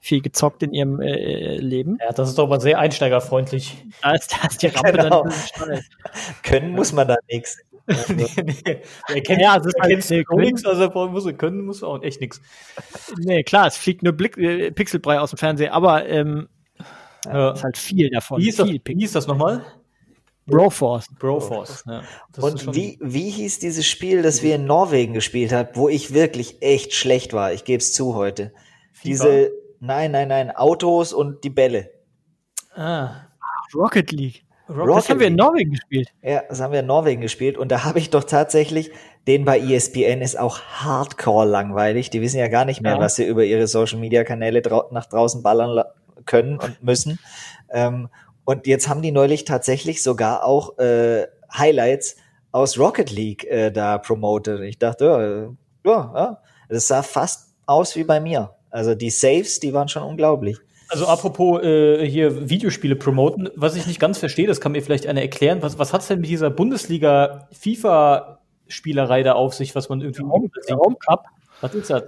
viel gezockt in ihrem äh, Leben. Ja, das ist doch mal sehr einsteigerfreundlich. Da ist, da ist die Rampe Genau. dann können muss man da nichts. nee, nee. Kennt, Ja, es ist halt- nee, nichts, also muss können, muss auch echt nichts. Nee, klar, es fliegt nur Blick, äh, Pixelbrei aus dem Fernseher, aber ähm, Ja. ist halt viel davon. Wie hieß das, viel wie hieß das nochmal? Broforce. Broforce. Ja, Und wie, wie hieß dieses Spiel, das wir in Norwegen gespielt haben, wo ich wirklich echt schlecht war? Ich gebe es zu heute. Diese, nein, nein, nein, Autos und die Bälle. Ah, Rocket League. Rocket das haben wir in. Norwegen gespielt. Ja, das haben wir in Norwegen gespielt und da habe ich doch tatsächlich, den bei ESPN ist auch hardcore langweilig. Die wissen ja gar nicht mehr, Ja. was sie über ihre Social Media Kanäle drau nach draußen ballern können und müssen. Ähm, und jetzt haben die neulich tatsächlich sogar auch äh, Highlights aus Rocket League äh, da promoted. Ich dachte, ja, ja, ja, das sah fast aus wie bei mir. Also die Saves, die waren schon unglaublich. Also apropos äh, hier Videospiele promoten, was ich nicht ganz verstehe, das kann mir vielleicht einer erklären. Was, was hat's denn mit dieser Bundesliga FIFA-Spielerei da auf sich, was man irgendwie Raum, Raum? Was ist das?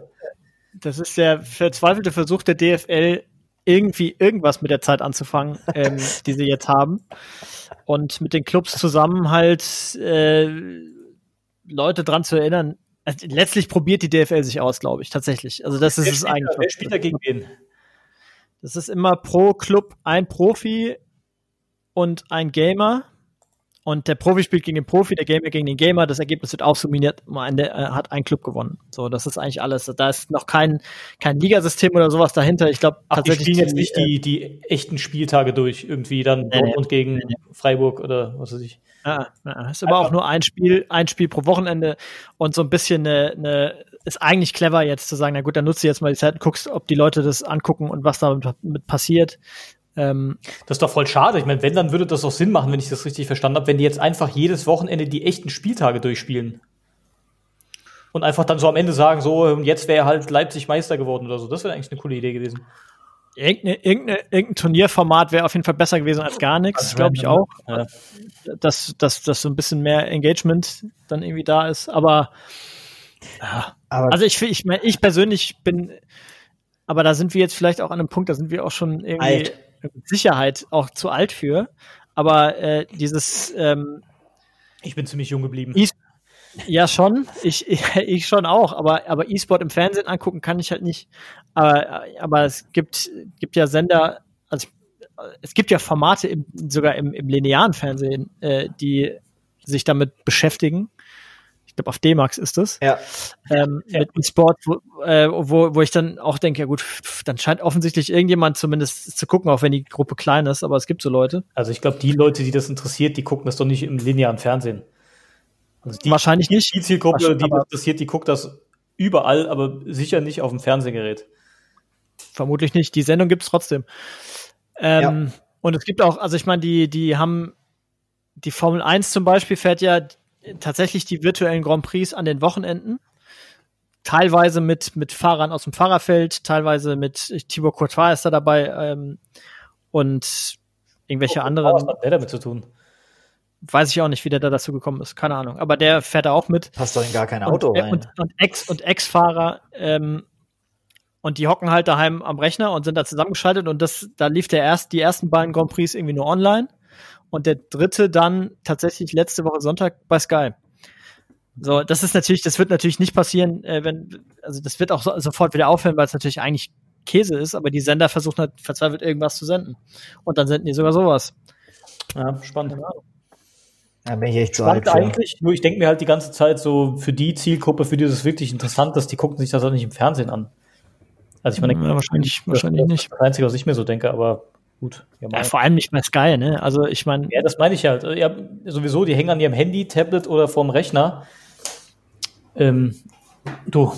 Das ist der verzweifelte Versuch der DFL, irgendwie irgendwas mit der Zeit anzufangen, ähm, die sie jetzt haben. Und mit den Clubs zusammen halt äh, Leute dran zu erinnern. Also letztlich probiert die DFL sich aus, glaube ich, tatsächlich. Also das ist es eigentlich. Wer spielt da gegen wen? Das ist immer pro Club ein Profi und ein Gamer. Und der Profi spielt gegen den Profi, der Gamer gegen den Gamer. Das Ergebnis wird aufsummiert. Am Ende äh, hat ein Club gewonnen. So, das ist eigentlich alles. Da ist noch kein, kein Ligasystem oder sowas dahinter. Ich glaube, tatsächlich. Die spielen jetzt nicht die, die echten Spieltage durch. Irgendwie dann nee, Dortmund nee, gegen nee. Freiburg oder was weiß ich. Ja, ja, ist aber auch nur ein Spiel, ein Spiel pro Wochenende und so ein bisschen eine, eine ist eigentlich clever jetzt zu sagen, na gut, dann nutze jetzt mal die Zeit und guckst, ob die Leute das angucken und was damit passiert. Ähm, das ist doch voll schade. Ich meine, wenn, dann würde das auch Sinn machen, wenn ich das richtig verstanden habe, wenn die jetzt einfach jedes Wochenende die echten Spieltage durchspielen. Und einfach dann so am Ende sagen, so, jetzt wäre halt Leipzig Meister geworden oder so. Das wäre eigentlich eine coole Idee gewesen. Irgendeine, irgendeine, irgendein Turnierformat wäre auf jeden Fall besser gewesen als gar nichts, glaube ich auch. Ja. Dass, dass, dass so ein bisschen mehr Engagement dann irgendwie da ist. Aber, ja. aber also ich, ich meine, ich persönlich bin, aber da sind wir jetzt vielleicht auch an einem Punkt, da sind wir auch schon irgendwie alt. Mit Sicherheit auch zu alt für. Aber äh, dieses ähm, Ich bin ziemlich jung geblieben. E ja, schon. Ich, ich, schon auch. Aber, aber E-Sport im Fernsehen angucken kann ich halt nicht. Aber, aber es gibt, gibt ja Sender, also es gibt ja Formate im, sogar im, im linearen Fernsehen, äh, die sich damit beschäftigen. Ich glaube, auf D-Max ist es. Ja. Ähm, ja. Mit E-Sport, wo, äh, wo, wo ich dann auch denke, ja gut, dann scheint offensichtlich irgendjemand zumindest zu gucken, auch wenn die Gruppe klein ist, aber es gibt so Leute. Also ich glaube, die Leute, die das interessiert, die gucken das doch nicht im linearen Fernsehen. Also die, Wahrscheinlich nicht. Die Zielgruppe, die das interessiert, die guckt das überall, aber sicher nicht auf dem Fernsehgerät. Vermutlich nicht. Die Sendung gibt's trotzdem. Ähm, ja. Und es gibt auch, also ich meine, die, die haben, die Formel 1 zum Beispiel fährt ja tatsächlich die virtuellen Grand Prix an den Wochenenden. Teilweise mit, mit Fahrern aus dem Fahrerfeld, teilweise mit Thibaut Courtois ist da dabei ähm, und irgendwelche oh, anderen. Was hat der damit zu tun? Weiß ich auch nicht, wie der da dazu gekommen ist. Keine Ahnung. Aber der fährt da auch mit. Passt doch in gar kein Auto und, rein. Und, und Ex- und Ex-Fahrer. Ähm, und die hocken halt daheim am Rechner und sind da zusammengeschaltet. Und das, da lief der erst, die ersten beiden Grand Prix irgendwie nur online. Und der dritte dann tatsächlich letzte Woche Sonntag bei Sky. So, das ist natürlich, das wird natürlich nicht passieren, äh, wenn, also das wird auch so, sofort wieder aufhören, weil es natürlich eigentlich Käse ist, aber die Sender versuchen halt verzweifelt irgendwas zu senden. Und dann senden die sogar sowas. Ja, spannend. Da bin ich echt so alt eigentlich, nur ich denke mir halt die ganze Zeit so, für die Zielgruppe, für die ist es wirklich interessant, dass die gucken sich das auch nicht im Fernsehen an. Also ich meine, ja, wahrscheinlich, wahrscheinlich nicht. Das Einzige, was ich mir so denke, aber gut. Ja, ja, vor allem nicht bei Sky, ne? Also ich meine. Ja, das meine ich halt. Ja, sowieso, die hängen an ihrem Handy, Tablet oder vorm Rechner. Ähm, du.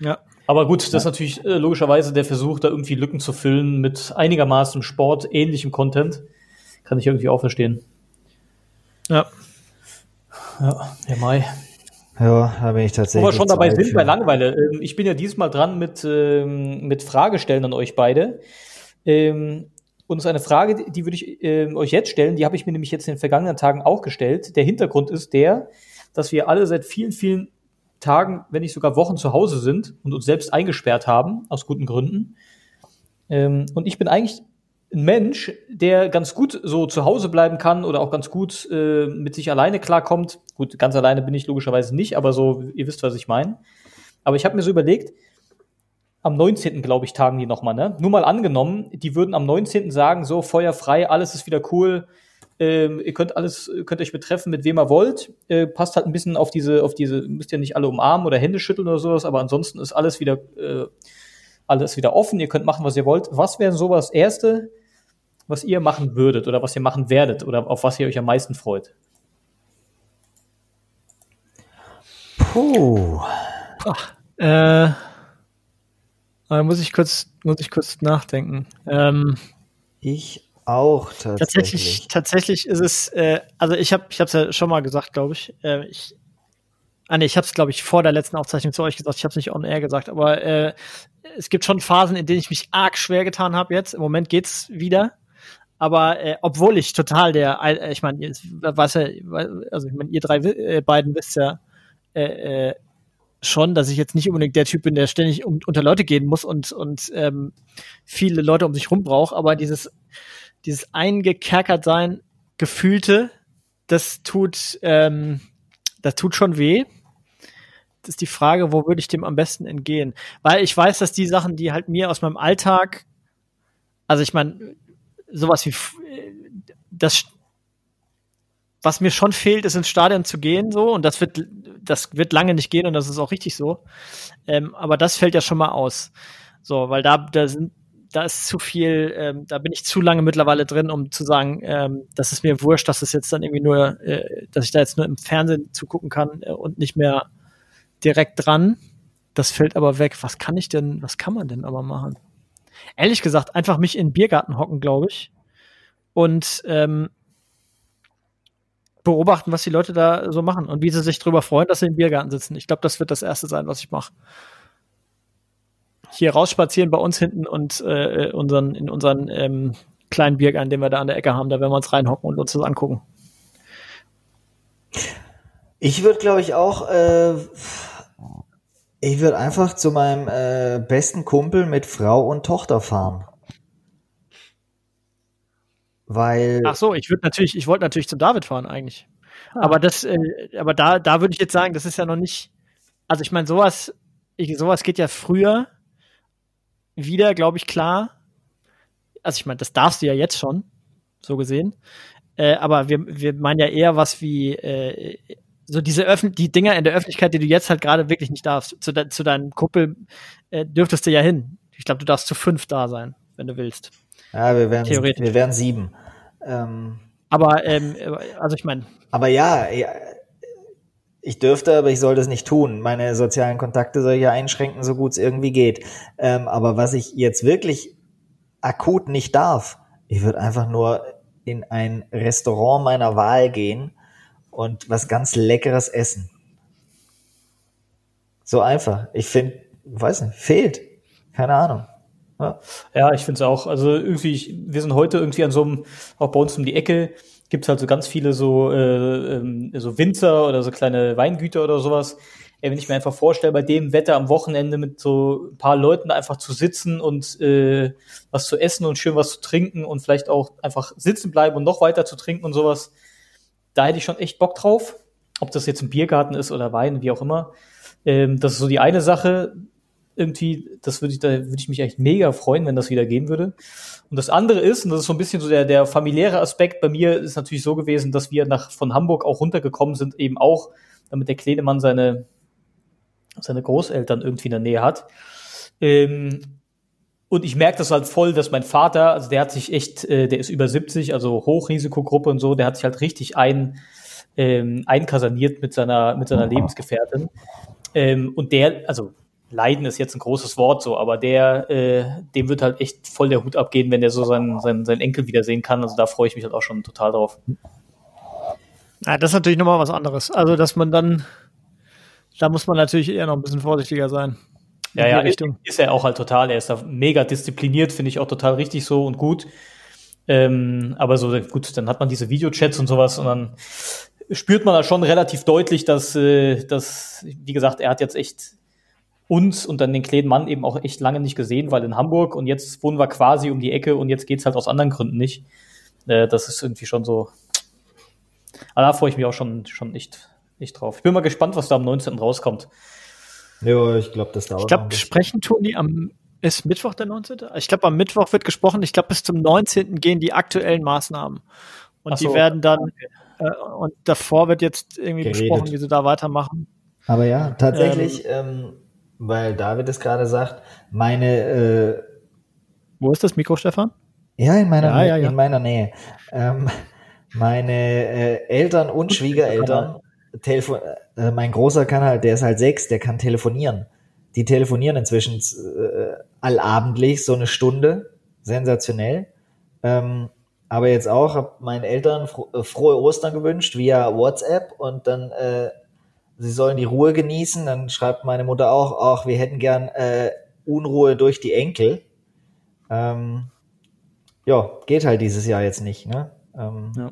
Ja. Aber gut, das ist natürlich äh, logischerweise der Versuch, da irgendwie Lücken zu füllen mit einigermaßen sportähnlichem Content. Kann ich irgendwie auch verstehen. Ja. Ja, der Mai. Ja, da bin ich tatsächlich. Wo wir schon dabei sind für. bei Langeweile. Ähm, ich bin ja diesmal dran mit, ähm, mit Fragestellen an euch beide. Ähm, und es ist eine Frage, die würde ich äh, euch jetzt stellen. Die habe ich mir nämlich jetzt in den vergangenen Tagen auch gestellt. Der Hintergrund ist der, dass wir alle seit vielen, vielen Tagen, wenn nicht sogar Wochen zu Hause sind und uns selbst eingesperrt haben, aus guten Gründen. Ähm, und ich bin eigentlich ein Mensch, der ganz gut so zu Hause bleiben kann oder auch ganz gut äh, mit sich alleine klarkommt. Gut, ganz alleine bin ich logischerweise nicht, aber so, ihr wisst, was ich meine. Aber ich habe mir so überlegt, am 19. glaube ich, tagen die nochmal, ne? Nur mal angenommen, die würden am 19. sagen, so, Feuer frei, alles ist wieder cool, ähm, ihr könnt alles, könnt euch betreffen, mit wem ihr wollt. Äh, passt halt ein bisschen auf diese, auf diese, müsst ihr nicht alle umarmen oder Hände schütteln oder sowas, aber ansonsten ist alles wieder, äh, alles wieder offen, ihr könnt machen, was ihr wollt. Was wäre sowas Erste, was ihr machen würdet oder was ihr machen werdet oder auf was ihr euch am meisten freut? Puh. Ach, äh, da muss ich kurz muss ich kurz nachdenken. Ähm, ich auch tatsächlich. Tatsächlich, tatsächlich ist es, äh, also ich habe, ich habe es ja schon mal gesagt, glaube ich. Äh, ich Ah nee, ich habe es, glaube ich, vor der letzten Aufzeichnung zu euch gesagt. Ich habe es nicht on air gesagt, aber äh, es gibt schon Phasen, in denen ich mich arg schwer getan habe jetzt. Im Moment geht's wieder. Aber äh, obwohl ich total der, äh, ich meine, was ja, also ich meine, ihr drei äh, beiden wisst ja äh, äh, schon, dass ich jetzt nicht unbedingt der Typ bin, der ständig um, unter Leute gehen muss und und ähm, viele Leute um sich rum braucht. Aber dieses dieses eingekerkert sein, gefühlte, das tut ähm, das tut schon weh. Das ist die Frage, wo würde ich dem am besten entgehen? Weil ich weiß, dass die Sachen, die halt mir aus meinem Alltag, also ich meine, sowas wie das, was mir schon fehlt, ist ins Stadion zu gehen, so, und das wird, das wird lange nicht gehen und das ist auch richtig so. Ähm, aber das fällt ja schon mal aus. So, weil da, da sind, da ist zu viel, ähm, da bin ich zu lange mittlerweile drin, um zu sagen, ähm, das ist mir wurscht, dass es jetzt dann irgendwie nur, äh, dass ich da jetzt nur im Fernsehen zugucken kann äh, und nicht mehr direkt dran. Das fällt aber weg. Was kann ich denn, was kann man denn aber machen? ehrlich gesagt einfach mich in den Biergarten hocken, glaube ich. Und ähm, beobachten, was die Leute da so machen und wie sie sich darüber freuen, dass sie im Biergarten sitzen. Ich glaube, das wird das Erste sein, was ich mache. Hier rausspazieren bei uns hinten und äh, unseren, in unseren ähm, kleinen Biergarten, den wir da an der Ecke haben, da werden wir uns reinhocken und uns das angucken. Ich würde, glaube ich, auch äh, ich würde einfach zu meinem äh, besten Kumpel mit Frau und Tochter fahren. Weil. Ach so, ich würde natürlich, ich wollte natürlich zum David fahren eigentlich. Ah. Aber das, äh, aber da, da würde ich jetzt sagen, das ist ja noch nicht. Also ich meine, sowas, ich, sowas geht ja früher wieder, glaube ich, klar. Also ich meine, das darfst du ja jetzt schon, so gesehen. Äh, aber wir, wir meinen ja eher was wie äh, so diese Öffn die Dinger in der Öffentlichkeit, die du jetzt halt gerade wirklich nicht darfst. Zu, de zu deinem Kumpel äh, dürftest du ja hin. Ich glaube, du darfst zu fünf da sein, wenn du willst. Ja, wir Theoretisch. wir wären sieben. Ähm, aber, ähm, also ich meine. Aber ja, ja, ich dürfte, aber ich sollte es nicht tun. Meine sozialen Kontakte soll ich ja einschränken, so gut es irgendwie geht. Ähm, aber was ich jetzt wirklich akut nicht darf, ich würde einfach nur in ein Restaurant meiner Wahl gehen und was ganz Leckeres essen. So einfach. Ich finde, weiß nicht, fehlt. Keine Ahnung. Ja, ich finde es auch. Also irgendwie, ich, wir sind heute irgendwie an so einem, auch bei uns um die Ecke, gibt es halt so ganz viele so, äh, ähm, so Winzer oder so kleine Weingüter oder sowas. Ey, wenn ich mir einfach vorstelle, bei dem Wetter am Wochenende mit so ein paar Leuten einfach zu sitzen und äh, was zu essen und schön was zu trinken und vielleicht auch einfach sitzen bleiben und noch weiter zu trinken und sowas, da hätte ich schon echt Bock drauf. Ob das jetzt ein Biergarten ist oder Wein, wie auch immer. Ähm, das ist so die eine Sache. Irgendwie, das würde ich, da würde ich mich echt mega freuen, wenn das wieder gehen würde. Und das andere ist, und das ist so ein bisschen so der, der familiäre Aspekt bei mir, ist natürlich so gewesen, dass wir nach, von Hamburg auch runtergekommen sind, eben auch, damit der kleine Mann seine, seine Großeltern irgendwie in der Nähe hat. Ähm, und ich merke das halt voll, dass mein Vater, also der hat sich echt, äh, der ist über 70, also Hochrisikogruppe und so, der hat sich halt richtig ein, ähm, einkasaniert mit seiner, mit seiner Lebensgefährtin. Ähm, und der, also Leiden ist jetzt ein großes Wort so, aber der, äh, dem wird halt echt voll der Hut abgehen, wenn der so seinen, seinen, seinen Enkel wiedersehen kann. Also da freue ich mich halt auch schon total drauf. Ja, das ist natürlich nochmal was anderes. Also, dass man dann, da muss man natürlich eher noch ein bisschen vorsichtiger sein. Ja, ja, Richtung. ist er auch halt total. Er ist da mega diszipliniert, finde ich auch total richtig so und gut. Ähm, aber so, gut, dann hat man diese Videochats und sowas und dann spürt man da schon relativ deutlich, dass, äh, dass, wie gesagt, er hat jetzt echt uns und dann den kleinen Mann eben auch echt lange nicht gesehen, weil in Hamburg und jetzt wohnen wir quasi um die Ecke und jetzt geht's halt aus anderen Gründen nicht. Äh, das ist irgendwie schon so. Aber da freue ich mich auch schon, schon echt, echt drauf. Ich bin mal gespannt, was da am 19. rauskommt. Ja, ich glaube, das dauert. Ich glaube, sprechen tun die am ist Mittwoch der 19. Ich glaube, am Mittwoch wird gesprochen. Ich glaube, bis zum 19. gehen die aktuellen Maßnahmen. Und so. die werden dann, äh, und davor wird jetzt irgendwie Geredet. besprochen, wie sie da weitermachen. Aber ja, tatsächlich, ähm, ähm, weil David es gerade sagt, meine. Äh, Wo ist das Mikro, Stefan? Ja, in meiner, ja, ja, ja. In meiner Nähe. Ähm, meine äh, Eltern und Schwiegereltern Telefon, äh, mein Großer kann halt, der ist halt sechs, der kann telefonieren. Die telefonieren inzwischen äh, allabendlich so eine Stunde. Sensationell. Ähm, aber jetzt auch, habe meinen Eltern fro äh, frohe Ostern gewünscht via WhatsApp und dann äh, sie sollen die Ruhe genießen. Dann schreibt meine Mutter auch, ach, wir hätten gern äh, Unruhe durch die Enkel. Ähm, ja, geht halt dieses Jahr jetzt nicht. Ne? Ähm, ja.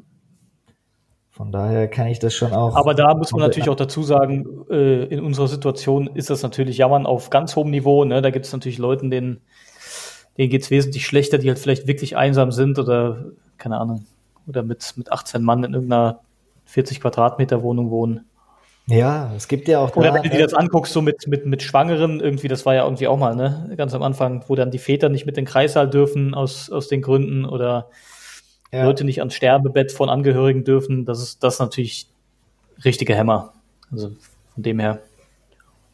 Von daher kann ich das schon auch. Aber da muss man natürlich auch dazu sagen, äh, in unserer Situation ist das natürlich Jammern auf ganz hohem Niveau. Ne? Da gibt es natürlich Leuten, denen, denen geht es wesentlich schlechter, die halt vielleicht wirklich einsam sind oder, keine Ahnung, oder mit, mit 18 Mann in irgendeiner 40 Quadratmeter Wohnung wohnen. Ja, es gibt ja auch. Oder wenn du dir das anguckst, so mit, mit, mit Schwangeren, irgendwie, das war ja irgendwie auch mal, ne, ganz am Anfang, wo dann die Väter nicht mit in den Kreissaal dürfen aus, aus den Gründen oder ja. Leute nicht ans Sterbebett von Angehörigen dürfen. Das ist das ist natürlich richtige Hämmer. Also von dem her.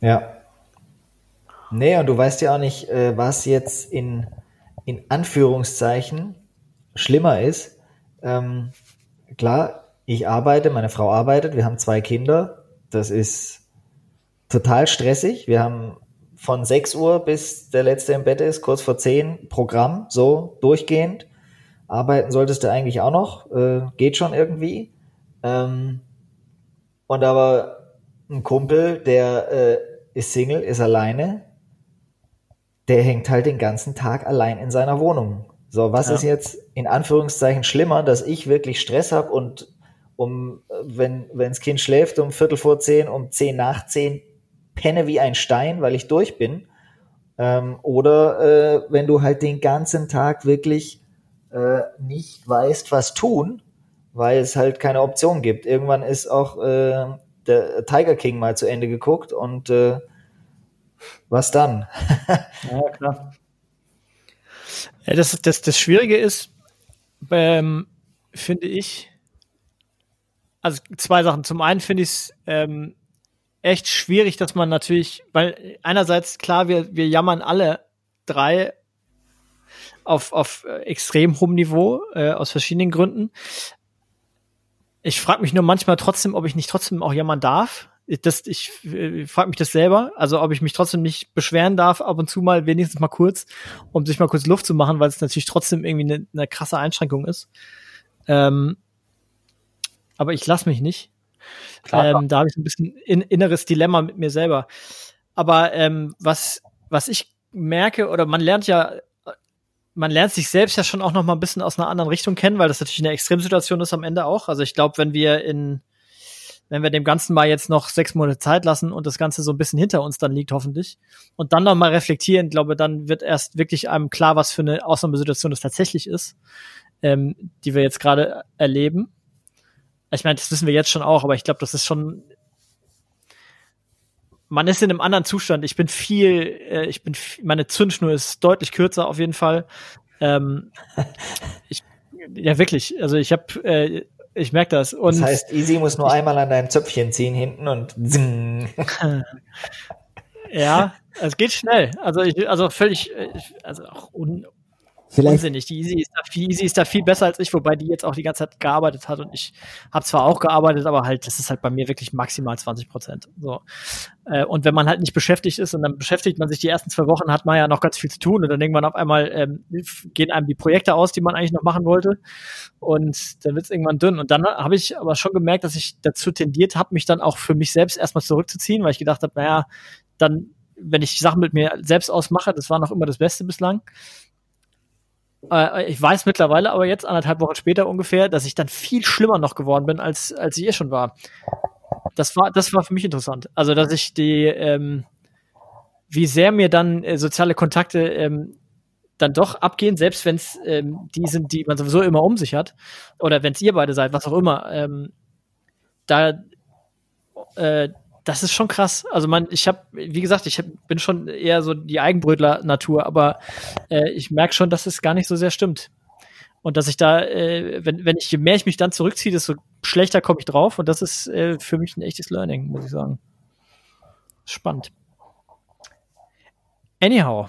Ja. Nee, und du weißt ja auch nicht, äh, was jetzt in, in Anführungszeichen schlimmer ist. Ähm, klar, ich arbeite, meine Frau arbeitet, wir haben zwei Kinder das ist total stressig. Wir haben von 6 Uhr bis der letzte im Bett ist, kurz vor 10, Programm, so durchgehend. Arbeiten solltest du eigentlich auch noch, äh, geht schon irgendwie. Ähm, und aber ein Kumpel, der äh, ist Single, ist alleine, der hängt halt den ganzen Tag allein in seiner Wohnung. So, was ja. ist jetzt in Anführungszeichen schlimmer, dass ich wirklich Stress habe und um, wenn, wenns Kind schläft, um Viertel vor zehn, um zehn nach zehn, penne wie ein Stein, weil ich durch bin. Ähm, oder äh, wenn du halt den ganzen Tag wirklich äh, nicht weißt, was tun, weil es halt keine Option gibt. Irgendwann ist auch äh, der Tiger King mal zu Ende geguckt und äh, was dann? ja, klar. Ja, das, das, das Schwierige ist, ähm, finde ich, also zwei Sachen. Zum einen finde ich es ähm, echt schwierig, dass man natürlich, weil einerseits klar, wir, wir jammern alle drei auf, auf äh, extrem hohem Niveau, äh, aus verschiedenen Gründen. Ich frage mich nur manchmal trotzdem, ob ich nicht trotzdem auch jammern darf. Das, ich äh, frage mich das selber, also ob ich mich trotzdem nicht beschweren darf, ab und zu mal, wenigstens mal kurz, um sich mal kurz Luft zu machen, weil es natürlich trotzdem irgendwie eine, eine krasse Einschränkung ist. Ähm, aber ich lasse mich nicht. Ähm, da habe ich so ein bisschen in, inneres Dilemma mit mir selber. Aber ähm, was, was ich merke, oder man lernt ja, man lernt sich selbst ja schon auch noch mal ein bisschen aus einer anderen Richtung kennen, weil das natürlich eine Extremsituation ist am Ende auch. Also ich glaube, wenn wir in, wenn wir dem Ganzen mal jetzt noch sechs Monate Zeit lassen und das Ganze so ein bisschen hinter uns dann liegt, hoffentlich, und dann noch mal reflektieren, glaube, dann wird erst wirklich einem klar, was für eine Ausnahmesituation das tatsächlich ist, ähm, die wir jetzt gerade erleben. Ich meine, das wissen wir jetzt schon auch, aber ich glaube, das ist schon. Man ist in einem anderen Zustand. Ich bin viel, äh, ich bin, meine Zündschnur ist deutlich kürzer auf jeden Fall. Ähm, ich, ja, wirklich. Also ich habe, äh, ich merke das. Und das heißt, Easy muss nur ich, einmal an deinem Zöpfchen ziehen hinten und zing. ja, es geht schnell. Also ich, also völlig, äh, also auch un, Vielleicht. Unsinnig. Die Easy ist, da viel, Easy ist da viel besser als ich, wobei die jetzt auch die ganze Zeit gearbeitet hat und ich habe zwar auch gearbeitet, aber halt, das ist halt bei mir wirklich maximal 20 Prozent. So. Äh, und wenn man halt nicht beschäftigt ist und dann beschäftigt man sich die ersten zwei Wochen, hat man ja noch ganz viel zu tun und dann irgendwann auf einmal ähm, gehen einem die Projekte aus, die man eigentlich noch machen wollte und dann wird es irgendwann dünn. Und dann habe ich aber schon gemerkt, dass ich dazu tendiert habe, mich dann auch für mich selbst erstmal zurückzuziehen, weil ich gedacht habe, naja, dann, wenn ich Sachen mit mir selbst ausmache, das war noch immer das Beste bislang äh, ich weiß mittlerweile aber jetzt, anderthalb Wochen später ungefähr, dass ich dann viel schlimmer noch geworden bin, als, als ich eh schon war. Das war, das war für mich interessant. Also, dass ich die, ähm, wie sehr mir dann äh, soziale Kontakte ähm, dann doch abgehen, selbst wenn es ähm, die sind, die man sowieso immer um sich hat, oder wenn es ihr beide seid, was auch immer, ähm, da äh, das ist schon krass. Also man, ich habe, wie gesagt, ich hab, bin schon eher so die Eigenbrötler-Natur, aber äh, ich merke schon, dass es gar nicht so sehr stimmt. Und dass ich da, äh, wenn, wenn ich, je mehr ich mich dann zurückziehe, desto schlechter komme ich drauf. Und das ist äh, für mich ein echtes Learning, muss ich sagen. Spannend. Anyhow.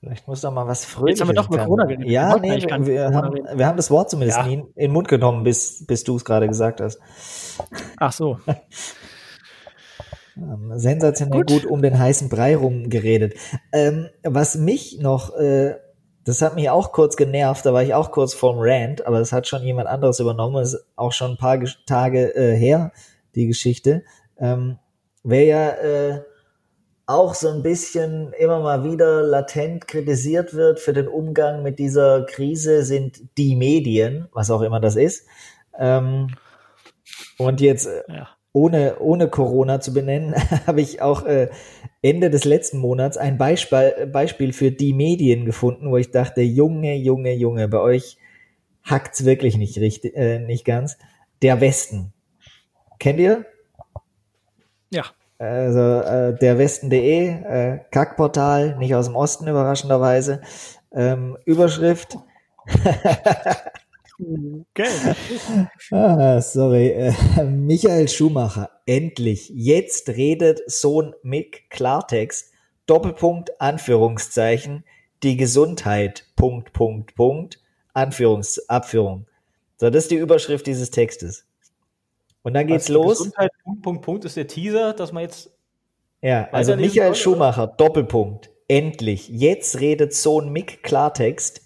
Vielleicht muss da mal was früher. Jetzt haben wir doch über Corona geredet. Ja, nee, wir, wir, haben, wir haben das Wort zumindest ja. nie in den Mund genommen, bis, bis du es gerade gesagt hast. Ach so. Ähm, sensationell gut. gut. um den heißen Brei rumgeredet. Ähm, was mich noch, äh, das hat mich auch kurz genervt, da war ich auch kurz vorm Rant, aber das hat schon jemand anderes übernommen, ist auch schon ein paar Tage äh, her, die Geschichte. Ähm, Wer ja äh, auch so ein bisschen immer mal wieder latent kritisiert wird für den Umgang mit dieser Krise, sind die Medien, was auch immer das ist. Ähm, und jetzt äh, ja ohne, ohne Corona zu benennen, habe ich auch äh, Ende des letzten Monats ein Beispiel, Beispiel für die Medien gefunden, wo ich dachte, Junge, Junge, Junge, bei euch hackt's wirklich nicht richtig, äh, nicht ganz. Der Westen. Kennt ihr? Ja. Also äh, der Westen.de, äh, Kackportal, nicht aus dem Osten überraschenderweise. Ähm, Überschrift. Okay. ah, sorry. Äh, Michael Schumacher, endlich. Jetzt redet Sohn Mick Klartext. Doppelpunkt, Anführungszeichen. Die Gesundheit. Punkt, Punkt, Punkt. Anführungs, Abführung. So, das ist die Überschrift dieses Textes. Und dann geht's also los. Gesundheit, Punkt, Punkt, Punkt ist der Teaser, dass man jetzt. Ja, also Michael Schumacher, Doppelpunkt. Endlich. Jetzt redet Sohn Mick Klartext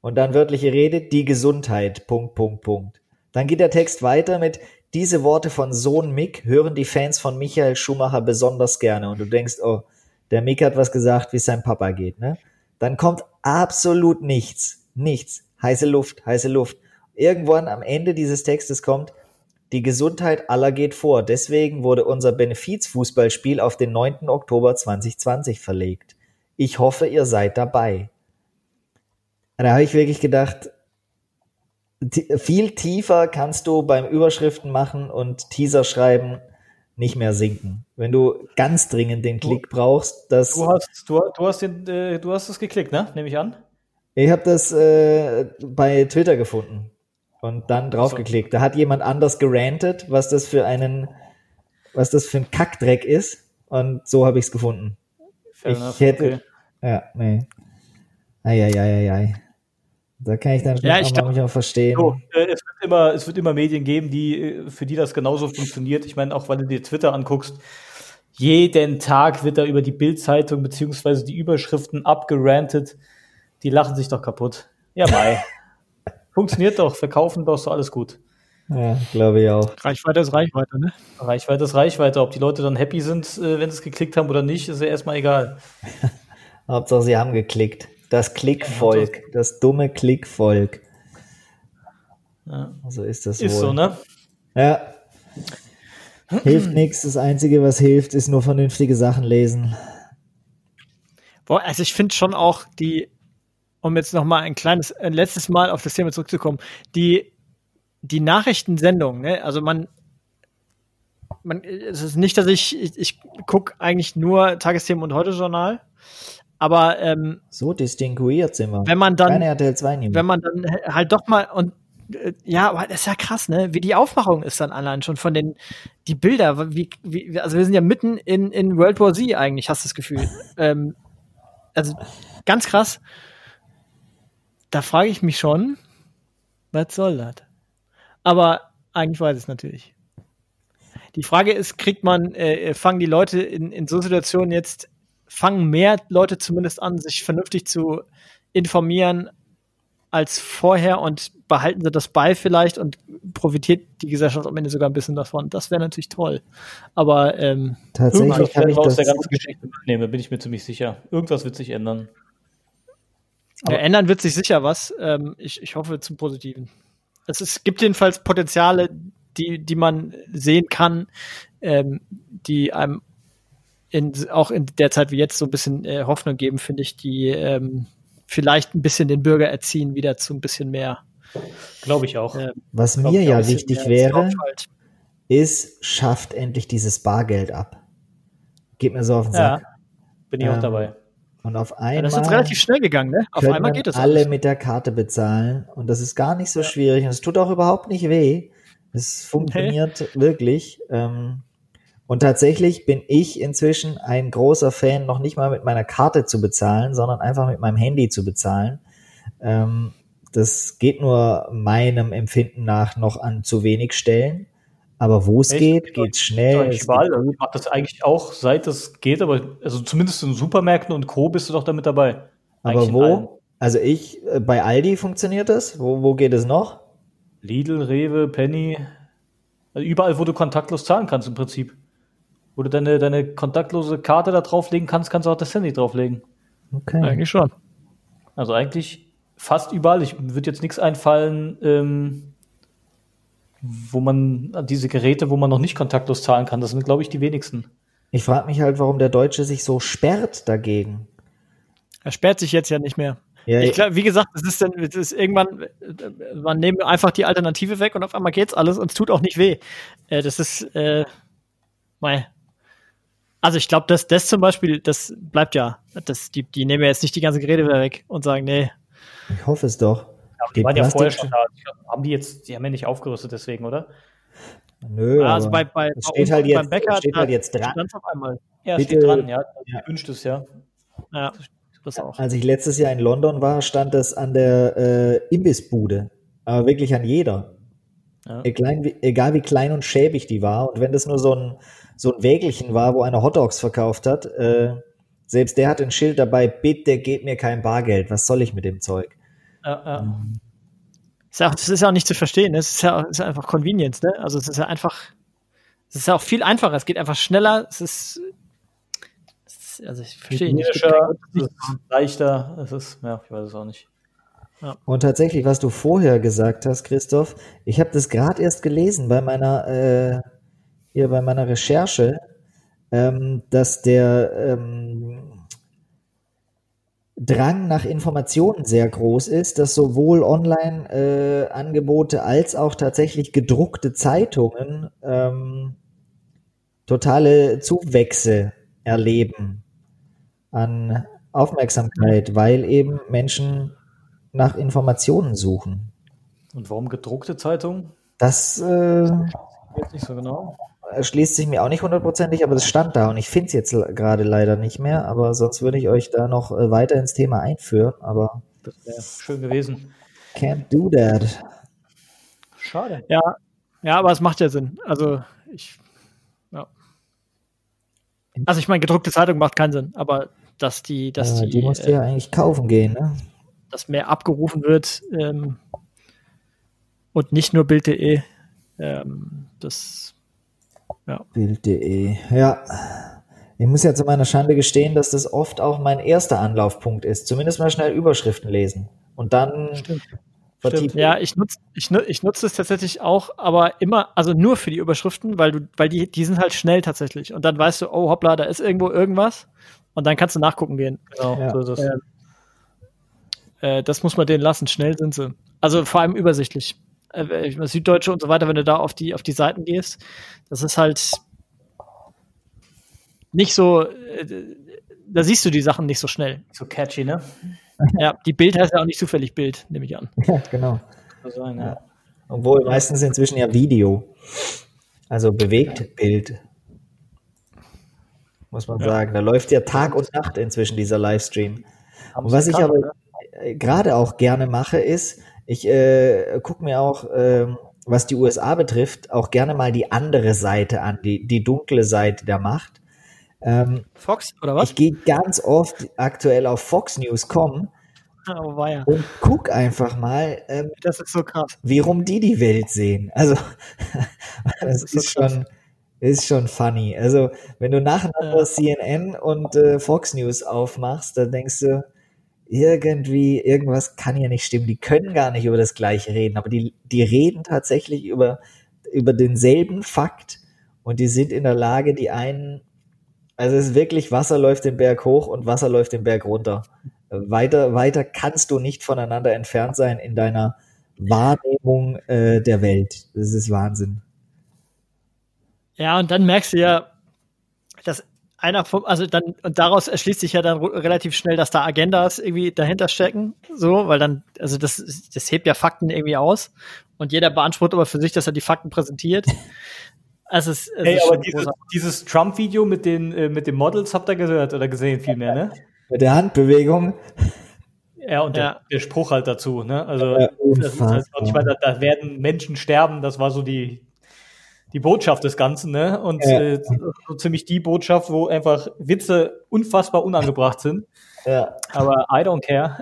und dann wörtliche Rede, die Gesundheit, Punkt, Punkt, Punkt. Dann geht der Text weiter mit, diese Worte von Sohn Mick hören die Fans von Michael Schumacher besonders gerne. Und du denkst, oh, der Mick hat was gesagt, wie es seinem Papa geht, ne? Dann kommt absolut nichts. Nichts. Heiße Luft, heiße Luft. Irgendwann am Ende dieses Textes kommt, die Gesundheit aller geht vor. Deswegen wurde unser Benefizfußballspiel auf den 9. Oktober 2020 verlegt. Ich hoffe, ihr seid dabei. Da habe ich wirklich gedacht, viel tiefer kannst du beim Überschriften machen und Teaser schreiben nicht mehr sinken. Wenn du ganz dringend den Klick brauchst, das. Du hast, du, du hast, den, äh, du hast es geklickt, ne? Nehme ich an. Ich habe das äh, bei Twitter gefunden und dann draufgeklickt. Da hat jemand anders gerantet, was das für einen, was das für ein Kackdreck ist. Und so habe ich es gefunden. Fair ich enough, hätte. Okay. Ja, nee. Eieieiei. Da kann ich dann ja, ich glaub, auch verstehen. So, äh, es, wird immer, es wird immer Medien geben, die, äh, für die das genauso funktioniert. Ich meine, auch weil du dir Twitter anguckst, jeden Tag wird da über die Bildzeitung beziehungsweise die Überschriften abgerantet. Die lachen sich doch kaputt. Ja, mai. Funktioniert doch, verkaufen doch so alles gut. Ja, glaube ich auch. Reichweite ist Reichweite, ne? Reichweite ist Reichweite. Ob die Leute dann happy sind, äh, wenn sie es geklickt haben oder nicht, ist ja erstmal egal. Hauptsache, sie haben geklickt. Das Klickvolk, das dumme Klickvolk. Ja. So ist das Ist wohl. so, ne? Ja. Hilft nichts. Das Einzige, was hilft, ist nur vernünftige Sachen lesen. Boah, also ich finde schon auch die, um jetzt noch mal ein kleines, ein letztes Mal auf das Thema zurückzukommen, die, die Nachrichtensendung, ne? Also man, man, es ist nicht, dass ich, ich, ich gucke eigentlich nur Tagesthemen und Heute-Journal. Aber ähm, so distinguiert sind wir. Wenn man dann, Keine RTL 2 nehmen. wenn man dann halt doch mal und äh, ja, das ist ja krass, ne? Wie die Aufmachung ist dann allein schon von den die Bilder. Wie, wie, also wir sind ja mitten in, in World War Z eigentlich, hast du das Gefühl. ähm, also ganz krass. Da frage ich mich schon, was soll das? Aber eigentlich weiß ich es natürlich. Die Frage ist, kriegt man, äh, fangen die Leute in, in so Situationen jetzt fangen mehr Leute zumindest an, sich vernünftig zu informieren als vorher und behalten sie das bei vielleicht und profitiert die Gesellschaft am Ende sogar ein bisschen davon. Das wäre natürlich toll. Aber ähm, tatsächlich kann ich aus der ganzen Geschichte mitnehmen, bin ich mir ziemlich sicher. Irgendwas wird sich ändern. Ja, ändern wird sich sicher was. Ähm, ich, ich hoffe zum Positiven. Es, ist, gibt jedenfalls Potenziale, die, die man sehen kann, ähm, die einem in, auch in der Zeit wie jetzt so ein bisschen äh, Hoffnung geben, finde ich, die ähm, vielleicht ein bisschen den Bürger erziehen, wieder zu ein bisschen mehr. Glaube ich auch. Äh, Was mir ja wichtig wäre, ist, schafft endlich dieses Bargeld ab. Geht mir so auf den Sack. Ja, bin ich ähm, auch dabei. Und auf einmal. Ja, das ist jetzt relativ schnell gegangen, ne? Auf einmal geht das alle alles. mit der Karte bezahlen. Und das ist gar nicht so ja. schwierig. Und es tut auch überhaupt nicht weh. Es funktioniert nee. wirklich. Ähm, und tatsächlich bin ich inzwischen ein großer Fan, noch nicht mal mit meiner Karte zu bezahlen, sondern einfach mit meinem Handy zu bezahlen. Ähm, das geht nur meinem Empfinden nach noch an zu wenig Stellen. Aber wo es geht, geht's schnell. geht Also ich mache das eigentlich auch, seit es geht, aber also zumindest in Supermärkten und Co. bist du doch damit dabei. Aber Eigentlich wo? Also ich, äh, bei Aldi funktioniert das. Wo, wo geht es noch? Lidl, Rewe, Penny, also überall, wo du kontaktlos zahlen kannst im Prinzip. Wo du deine, deine kontaktlose Karte da drauflegen kannst, kannst du auch das Handy drauflegen. Okay. Eigentlich schon. Also eigentlich fast überall. Ich würde jetzt nichts einfallen, ähm, wo man diese Geräte, wo man noch nicht kontaktlos zahlen kann. Das sind, glaube ich, die wenigsten. Ich frage mich halt, warum der Deutsche sich so sperrt dagegen. Er sperrt sich jetzt ja nicht mehr. Ja, Ich glaub, wie gesagt, es ist dann, es ist irgendwann, man nimmt einfach die Alternative weg und auf einmal geht's alles und es tut auch nicht weh. Äh, das ist, äh, mei. Also ich glaube, dass das zum Beispiel, das bleibt ja. Das, die, die nehmen ja jetzt nicht die ganzen Geräte wieder weg und sagen, nee, ich hoffe es doch. Aber die, Die waren ja vorher schon da. Ich glaub, haben die jetzt, die haben ja nicht aufgerüstet deswegen, oder? Nö, also aber bei, bei, bei steht halt jetzt, beim Bäcker, steht halt jetzt dran. stand's auf einmal. Ja, Bitte- steht dran, ja. Ja. Wünscht es, ja. Ja, das auch. Als ich letztes Jahr in London war, stand das an der äh, Imbissbude. Aber wirklich an jeder. Ja. Egal, wie, egal wie klein und schäbig die war. Und wenn das nur so ein, so ein Wägelchen war, wo einer Hotdogs verkauft hat, äh, selbst der hat ein Schild dabei, bitte gebt mir kein Bargeld. Was soll ich mit dem Zeug? Ja, ja. Ist auch, das ist ja auch nicht zu verstehen. ne? Es ist ja, ist ja einfach Convenience, ne? Also es ist ja einfach, es ist ja auch viel einfacher. Es geht einfach schneller. Es ist, es ist also ich verstehe nicht. Es ist leichter, es ist, ja, ich weiß es auch nicht. Und tatsächlich, was du vorher gesagt hast, Christoph, ich habe das gerade erst gelesen bei meiner, äh, hier bei meiner Recherche, ähm, dass der ähm, Drang nach Informationen sehr groß ist, dass sowohl Online-Angebote als auch tatsächlich gedruckte Zeitungen ähm, totale Zuwächse erleben an Aufmerksamkeit, weil eben Menschen nach Informationen suchen. Und warum gedruckte Zeitung? Das äh, nicht so genau. erschließt sich mir auch nicht hundertprozentig, aber das stand da und ich finde es jetzt gerade leider nicht mehr, aber sonst würde ich euch da noch äh, weiter ins Thema einführen, aber Das wäre schön gewesen. can't do that. Schade. Ja, ja, aber es macht ja Sinn. Also ich, ja. Also ich meine, gedruckte Zeitung macht keinen Sinn, aber dass die, dass Ja, die, die musst du äh, ja eigentlich kaufen gehen, ne? Dass mehr abgerufen wird ähm, und nicht nur Bild.de, ähm, das Bild.de. Ja. Ich muss ja zu meiner Schande gestehen, dass das oft auch mein erster Anlaufpunkt ist. Zumindest mal schnell Überschriften lesen. Und dann vertiefen. Ja, ich nutze ich, ich nutze es tatsächlich auch, aber immer, also nur für die Überschriften, weil du, weil die, die sind halt schnell tatsächlich. Und dann weißt du, oh hoppla, da ist irgendwo irgendwas. Und dann kannst du nachgucken gehen. Genau, Ja. so ist es. Ähm, Äh, das muss man denen lassen, schnell sind sie. Also vor allem übersichtlich. Äh, ich- Süddeutsche und so weiter, wenn du da auf die, auf die Seiten gehst, das ist halt nicht so, äh, da siehst du die Sachen nicht so schnell. So catchy, ne? Ja, die Bild heißt ja auch nicht zufällig Bild, nehme ich an. Ja, genau. Kann sein, ja. Obwohl meistens inzwischen ja Video. Also bewegt Bild. Muss man sagen. Da läuft ja Tag und Nacht inzwischen dieser Livestream. Haben Und was ich aber ne? Äh, gerade auch gerne mache, ist, ich äh, gucke mir auch, ähm, was die USA betrifft, auch gerne mal die andere Seite an, die, die dunkle Seite der Macht. Ähm, Fox, oder was? ich gehe ganz oft aktuell auf foxnews.com Oh, war ja. und guck einfach mal, ähm, Das ist so krass. wie rum die die Welt sehen. Also das ist so ist schon ist schon funny. Also wenn du nacheinander Ja. CNN und äh, Fox News aufmachst, dann denkst du irgendwie irgendwas kann hier nicht stimmen. Die können gar nicht über das Gleiche reden, aber die die reden tatsächlich über über denselben Fakt und die sind in der Lage, die einen also es ist wirklich Wasser läuft den Berg hoch und Wasser läuft den Berg runter. Weiter, weiter kannst du nicht voneinander entfernt sein in deiner Wahrnehmung äh, der Welt. Das ist Wahnsinn. Ja, und dann merkst du ja, dass einer vom, also dann, und daraus erschließt sich ja dann relativ schnell, dass da Agendas irgendwie dahinter stecken, so, weil dann, also das, das hebt ja Fakten irgendwie aus und jeder beansprucht aber für sich, dass er die Fakten präsentiert. Also es, es Hey, ist aber dieses, dieses Trump-Video mit den, äh, mit den Models habt ihr gehört oder gesehen vielmehr, ne? Mit der Handbewegung. Ja, und Ja. Der, der Spruch halt dazu, ne? Also, Ja, das ist halt, ich meine, da, da werden Menschen sterben, das war so die, die Botschaft des Ganzen, ne? Und ja. äh, so ziemlich die Botschaft, wo einfach Witze unfassbar unangebracht sind. Ja. Aber I don't care.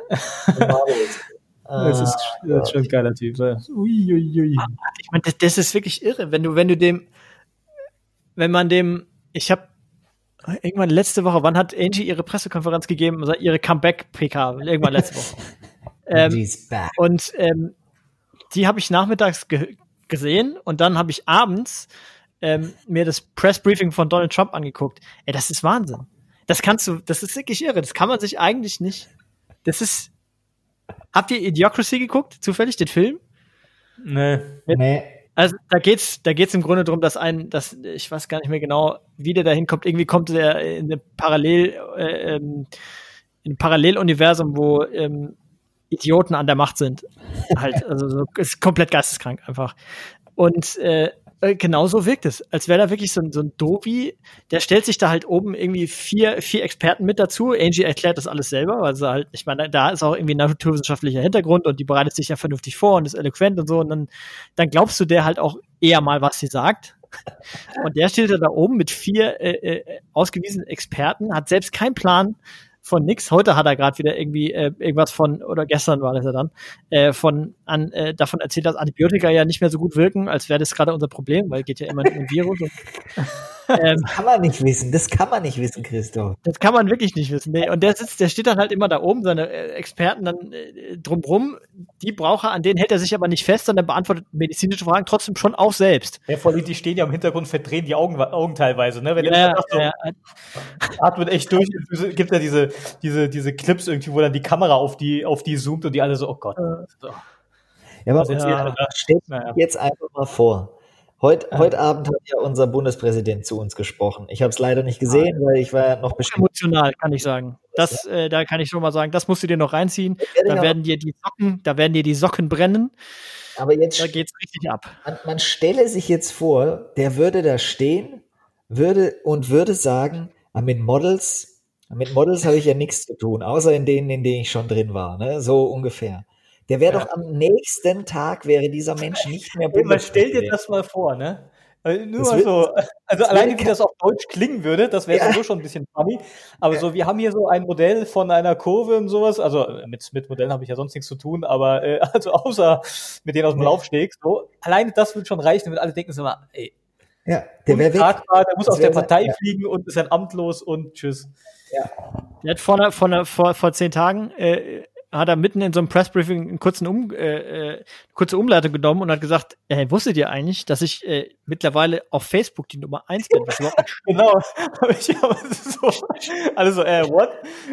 das, ist, das ist schon ein geiler Typ. Ui, ui, ui. Ich meine, das, das, ist wirklich irre, wenn du, wenn du dem, wenn man dem, ich habe irgendwann letzte Woche, wann hat Angie ihre Pressekonferenz gegeben, also ihre Comeback-PK? Irgendwann letzte Woche. ähm, und ähm, die habe ich nachmittags ge gesehen und dann habe ich abends ähm, mir das Pressbriefing von Donald Trump angeguckt. Ey, das ist Wahnsinn. Das kannst du, das ist wirklich irre. Das kann man sich eigentlich nicht. Das ist. Habt ihr Idiocracy geguckt? Zufällig den Film? Nee. Nee. Also da geht's, da geht's im Grunde darum, dass ein, dass ich weiß gar nicht mehr genau, wie der da hinkommt. Irgendwie kommt der in eine Parallel, äh, ähm, in ein Paralleluniversum, wo ähm, Idioten an der Macht sind. halt, also so, ist komplett geisteskrank einfach. Und äh, genauso wirkt es, als wäre da wirklich so ein, so ein Dobi, der stellt sich da halt oben irgendwie vier, vier Experten mit dazu. Angie erklärt das alles selber, weil sie halt, ich meine, da ist auch irgendwie ein naturwissenschaftlicher Hintergrund und die bereitet sich ja vernünftig vor und ist eloquent und so. Und dann, dann glaubst du der halt auch eher mal, was sie sagt. Und der steht da oben mit vier äh, äh, ausgewiesenen Experten, hat selbst keinen Plan, von nix. Heute hat er gerade wieder irgendwie äh, irgendwas von, oder gestern war das ja dann, äh, von an, äh, davon erzählt, dass Antibiotika ja nicht mehr so gut wirken, als wäre das gerade unser Problem, weil geht ja immer um Virus. Ähm, das kann man nicht wissen, das kann man nicht wissen, Christoph. Das kann man wirklich nicht wissen. Nee. Und der sitzt, der steht dann halt immer da oben, seine äh, Experten dann äh, drumrum, die braucht er, an denen hält er sich aber nicht fest, sondern beantwortet medizinische Fragen trotzdem schon auch selbst. Ja, vor allem, die stehen ja im Hintergrund, verdrehen die Augen, Augen teilweise, ne? Wenn ja, ja, so, ja. atmet echt durch, gibt ja diese, diese, diese Clips irgendwie, wo dann die Kamera auf die, auf die zoomt und die alle so, oh Gott. So. Ja, aber ja, stellt jetzt einfach mal vor, Heut, ja. Heute Abend hat ja unser Bundespräsident zu uns gesprochen. Ich habe es leider nicht gesehen, weil ich war ja noch bestimmt. Emotional, kann ich sagen. Das, ja. äh, da kann ich schon mal sagen, das musst du dir noch reinziehen. Da werden dir die Socken, da werden dir die Socken brennen. Aber jetzt da geht's richtig ab. Man, man stelle sich jetzt vor, der würde da stehen, würde und würde sagen, ah, mit Models, mit Models habe ich ja nichts zu tun, außer in denen, in denen ich schon drin war, ne? So ungefähr. Der wäre ja. doch am nächsten Tag wäre dieser Mensch nicht mehr Bundespräsident. Stell dir das mal vor, ne? Äh, nur das mal so, also alleine wie das auf Deutsch klingen würde, das wäre ja. sowieso schon ein bisschen funny. Aber ja. so, wir haben hier so ein Modell von einer Kurve und sowas. Also äh, mit, mit Modellen habe ich ja sonst nichts zu tun, aber äh, also außer mit denen aus dem ja. Laufsteg. So, alleine das würde schon reichen, damit alle denken so mal, ey, ja, der wäre weg. Der muss aus der Partei sein, fliegen und ist ein amtlos und tschüss. Ja. Der hat vor, vor, vor, vor zehn Tagen äh, hat er mitten in so einem Pressbriefing einen kurzen um, äh, äh, kurze Umleitung genommen und hat gesagt, hey, wusstet ihr eigentlich, dass ich äh, mittlerweile auf Facebook die Nummer eins bin? Was überhaupt nicht genau. ich aber so, alle so, äh, what?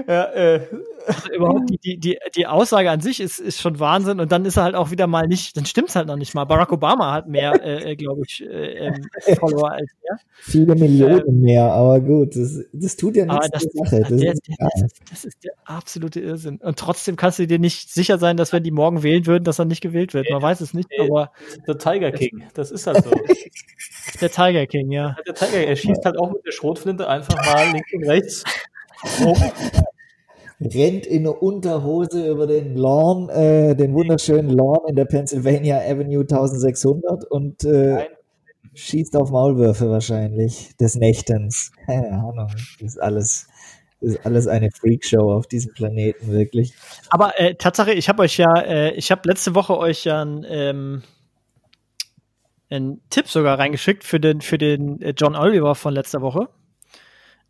Ja, äh. Also überhaupt die, die, die, die Aussage an sich ist, ist schon Wahnsinn und dann ist er halt auch wieder mal nicht, dann stimmt's halt noch nicht mal. Barack Obama hat mehr, äh, äh glaube ich, äh, ähm, Follower als er. Viele Millionen ähm, mehr, aber gut, das, das tut ja nichts das, Sache. Das, der, ist, der, das ist der absolute Irrsinn. Und trotzdem kannst du dir nicht sicher sein, dass wenn die morgen wählen würden, dass er nicht gewählt wird. Man weiß es nicht, aber. Der Tiger King, das ist halt so. der Tiger King, ja. Der Tiger, er schießt halt auch mit der Schrotflinte einfach mal links und rechts rum. Rennt in eine Unterhose über den Lawn, äh, den wunderschönen Lawn in der Pennsylvania Avenue 1600 und äh, schießt auf Maulwürfe wahrscheinlich des Nächtens. Keine Ahnung, das ist alles ist alles eine Freakshow auf diesem Planeten, wirklich. Aber äh, Tatsache, ich habe euch ja, äh, ich habe letzte Woche euch ja ein, ähm, einen Tipp sogar reingeschickt für den, für den äh, John Oliver von letzter Woche,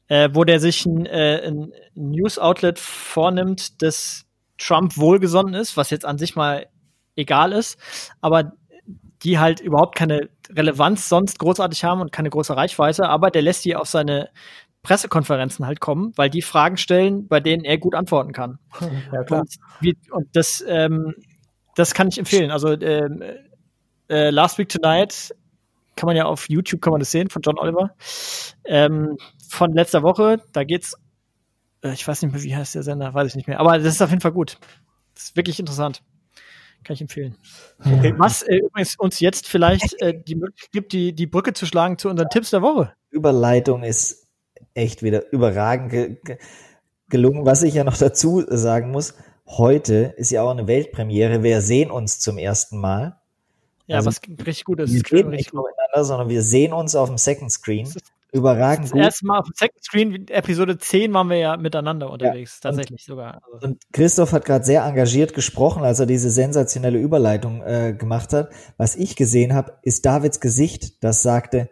äh, wo der sich ein, äh, ein News-Outlet vornimmt, das Trump wohlgesonnen ist, was jetzt an sich mal egal ist, aber die halt überhaupt keine Relevanz sonst großartig haben und keine große Reichweite, aber der lässt die auf seine Pressekonferenzen halt kommen, weil die Fragen stellen, bei denen er gut antworten kann. Ja, klar. Und, wie, und das, ähm, das kann ich empfehlen. Also ähm, äh, Last Week Tonight kann man ja auf YouTube kann man das sehen von John Oliver ähm, von letzter Woche. Da geht's, äh, ich weiß nicht mehr, wie heißt der Sender, weiß ich nicht mehr. Aber das ist auf jeden Fall gut. Das ist wirklich interessant. Kann ich empfehlen. Okay. Was äh, übrigens uns jetzt vielleicht äh, die Möglichkeit gibt, die, die Brücke zu schlagen zu unseren Tipps der Woche. Überleitung ist echt wieder überragend ge gelungen. Was ich ja noch dazu sagen muss, heute ist ja auch eine Weltpremiere. Wir sehen uns zum ersten Mal. Ja, also, was richtig gut ist. Wir leben richtig in miteinander, sondern wir sehen uns auf dem Second Screen. Überragend Das gut. erste Mal auf dem Second Screen, Episode 10 waren wir ja miteinander unterwegs, tatsächlich sogar. Also, Und Christoph hat gerade sehr engagiert gesprochen, als er diese sensationelle Überleitung äh, gemacht hat. Was ich gesehen habe, ist Davids Gesicht, das sagte,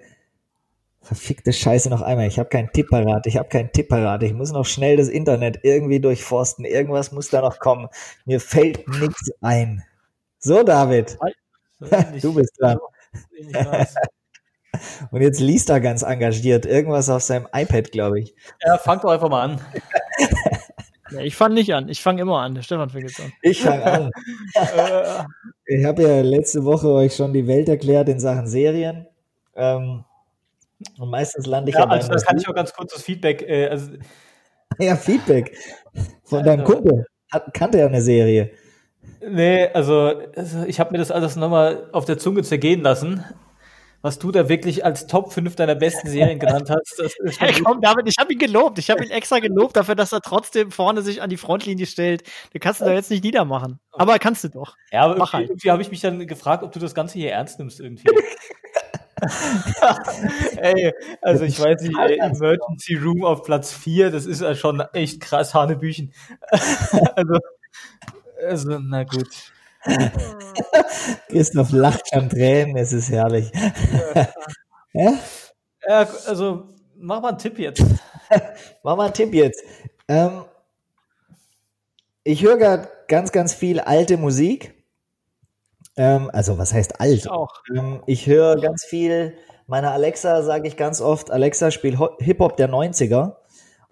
verfickte Scheiße noch einmal, ich habe keinen Tipp parat, ich habe keinen Tipp parat, ich muss noch schnell das Internet irgendwie durchforsten, irgendwas muss da noch kommen. Mir fällt nichts ein. So, David, du bist dran. Ich. Und jetzt liest er ganz engagiert irgendwas auf seinem iPad, glaube ich. Ja, fang doch einfach mal an. Ja, ich fange nicht an. Ich fange immer an. Der Stefan fängt jetzt an. Ich fange an. äh, Ich habe ja letzte Woche euch schon die Welt erklärt in Sachen Serien. Ähm, und meistens lande ich ja, ja, also da kann ich auch ganz kurz das Feedback, äh, also ja, Feedback von deinem Also- Kumpel. Hat, kannte er eine Serie. Nee, also, also ich habe mir das alles nochmal auf der Zunge zergehen lassen. Was du da wirklich als Top 5 deiner besten Serien genannt hast, das ist Hey, komm, David, ich habe ihn gelobt. Ich habe ihn extra gelobt dafür, dass er trotzdem vorne sich an die Frontlinie stellt. Du kannst ihn da jetzt nicht niedermachen. Aber kannst du doch. Ja, aber Mach irgendwie, halt. irgendwie habe ich mich dann gefragt, ob du das Ganze hier ernst nimmst irgendwie. Ey, also ich weiß nicht, ey, Emergency Room auf Platz 4, das ist ja schon echt krass Hanebüchen. also, also, na gut. Christoph lacht schon Tränen, es ist herrlich. ja? Ja, also, mach mal einen Tipp jetzt. Mach mal einen Tipp jetzt. Ähm, ich höre gerade ganz, ganz viel alte Musik. Ähm, also, was heißt alt? Ich auch. Ähm, ich höre ganz viel, meiner Alexa sage ich ganz oft, Alexa spielt Ho- Hip-Hop der 90er.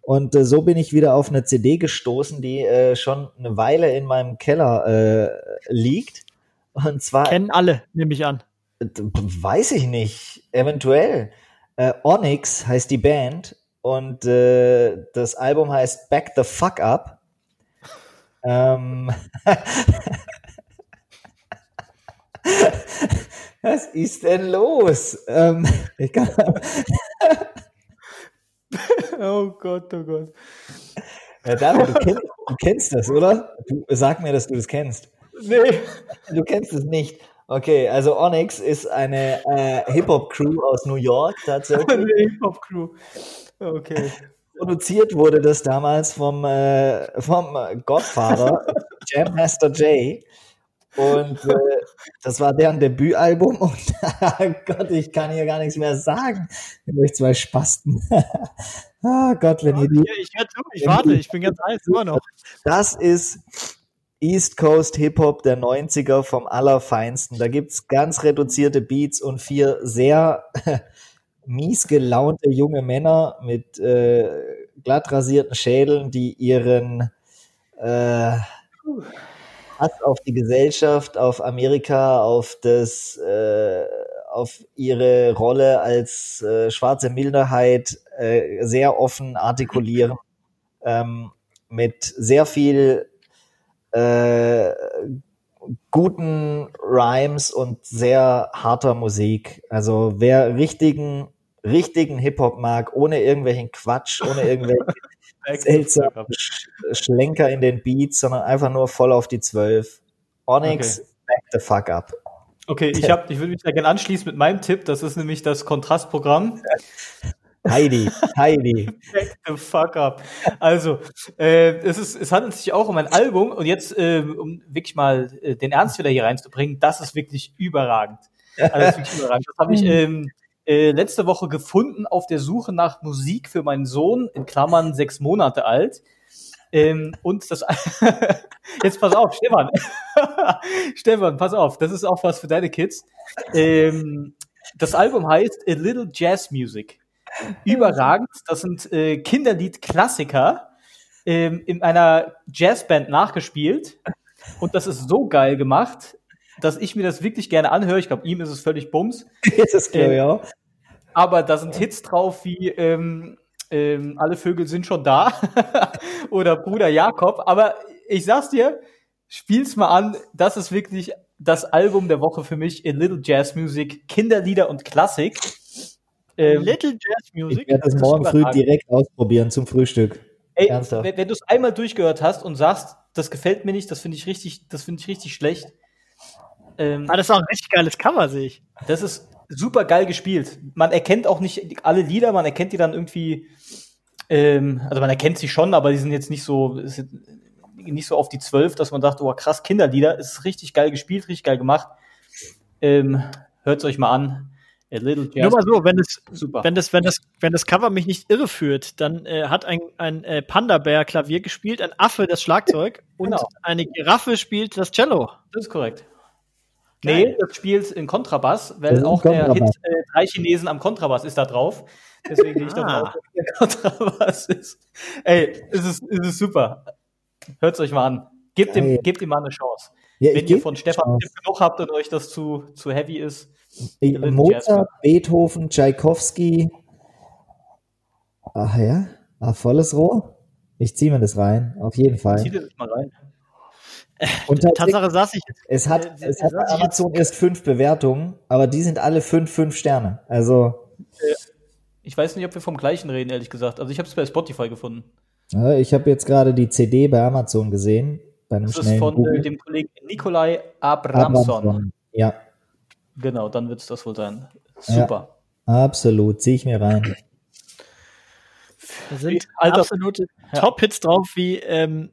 Und äh, so bin ich wieder auf eine CD gestoßen, die äh, schon eine Weile in meinem Keller äh, liegt. Und zwar, Kennen alle, nehme ich an. weiß ich nicht, eventuell. Äh, Onyx heißt die Band und äh, das Album heißt Back the Fuck Up. Ähm, Was ist denn los? Ähm, kann, Oh Gott, oh Gott. ja, David, du, kennst, du kennst das, oder? Du, sag mir, dass du das kennst. Nee. Du kennst es nicht. Okay, also Onyx ist eine äh, Hip-Hop-Crew aus New York tatsächlich. Eine Hip-Hop-Crew. Okay. Produziert wurde das damals vom, äh, vom Godfather, Jam Master Jay. Und äh, das war deren Debütalbum. Und oh Gott, ich kann hier gar nichts mehr sagen. Mit euch zwei Spasten. oh Gott, wenn ihr die. Ich, zu, ich warte, ich bin ganz heiß, immer noch. Das ist East Coast Hip-Hop der 90er vom Allerfeinsten. Da gibt's ganz reduzierte Beats und vier sehr mies gelaunte junge Männer mit äh, glatt rasierten Schädeln, die ihren äh, Hass auf die Gesellschaft, auf Amerika, auf das, äh, auf ihre Rolle als äh, schwarze Minderheit äh, sehr offen artikulieren, ähm, mit sehr viel äh, guten Rhymes und sehr harter Musik. Also wer richtigen, richtigen Hip-Hop mag, ohne irgendwelchen Quatsch, ohne irgendwelche seltsamen Sch Schlenker in den Beats, sondern einfach nur voll auf die Zwölf. Onyx, Okay. back the fuck up. Okay, ich, hab, ich würde mich da gerne anschließen mit meinem Tipp. Das ist nämlich das Kontrastprogramm. Heidi, Heidi. Back the fuck up. Also, äh, es, ist, es handelt sich auch um ein Album und jetzt, äh, um wirklich mal äh, den Ernst wieder hier reinzubringen, das ist wirklich überragend. Also, das ist wirklich überragend. Das habe ich ähm, äh, letzte Woche gefunden auf der Suche nach Musik für meinen Sohn, in Klammern sechs Monate alt. Ähm, und das, jetzt pass auf, Stefan. Stefan, pass auf, das ist auch was für deine Kids. Ähm, das Album heißt A Little Jazz Music. Überragend. Das sind äh, Kinderlied-Klassiker ähm, in einer Jazzband nachgespielt. Und das ist so geil gemacht, dass ich mir das wirklich gerne anhöre. Ich glaube, ihm ist es völlig Bums. Ist es klar, Äh, ja. Aber da sind Hits drauf wie ähm, ähm, Alle Vögel sind schon da oder Bruder Jakob. Aber ich sag's dir, spiel's mal an. Das ist wirklich das Album der Woche für mich in Little Jazz Music, Kinderlieder und Klassik. Ähm, Little Jazz Music. Ich werde das ist morgen früh direkt ausprobieren zum Frühstück. ey, ernsthaft. wenn, wenn du es einmal durchgehört hast und sagst, das gefällt mir nicht, das finde ich richtig, das finde ich richtig schlecht. Ähm, Ah, das ist auch ein richtig geiles Cover, sehe ich. Das ist super geil gespielt. Man erkennt auch nicht alle Lieder, man erkennt die dann irgendwie, ähm, also man erkennt sie schon, aber die sind jetzt nicht so, nicht so auf die zwölf, dass man sagt, oh krass, Kinderlieder, ist richtig geil gespielt, richtig geil gemacht. Ähm, Hört es euch mal an. A Little Jazz. Nur mal so, wenn das, Super. wenn das, wenn das, wenn das Cover mich nicht irreführt, dann äh, hat ein, ein äh, Panda-Bär Klavier gespielt, ein Affe das Schlagzeug und genau. eine Giraffe spielt das Cello. Das ist korrekt. Geil. Nee, das spielt in Kontrabass, weil auch der Hit äh, Drei Chinesen am Kontrabass ist da drauf. Deswegen gehe ich ah. davon aus, dass der Kontrabass ist. Ey, es ist, es ist super. Hört es euch mal an. Gebt ihm, gebt ihm mal eine Chance. Ja, Wenn ihr von Stefan genug habt und euch das zu, zu heavy ist. Mozart, Beethoven, Tchaikovsky. Ach ja, ah, volles Rohr. Ich ziehe mir das rein, auf jeden Fall. Zieh dir das mal rein. Und Tatsache saß ich. Es hat, äh, es hat bei Amazon erst fünf Bewertungen, aber die sind alle fünf, fünf Sterne. Also. Ich weiß nicht, ob wir vom gleichen reden, ehrlich gesagt. Also ich habe es bei Spotify gefunden. ich habe jetzt gerade die CD bei Amazon gesehen. Bei einem das ist von Google. Äh, dem Kollegen Nikolai Abramson. Abramson. Ja. Genau, dann wird es das wohl sein. Super. Ja, absolut, ziehe ich mir rein. Da sind Alter, absolute ja. Top-Hits drauf, wie ähm,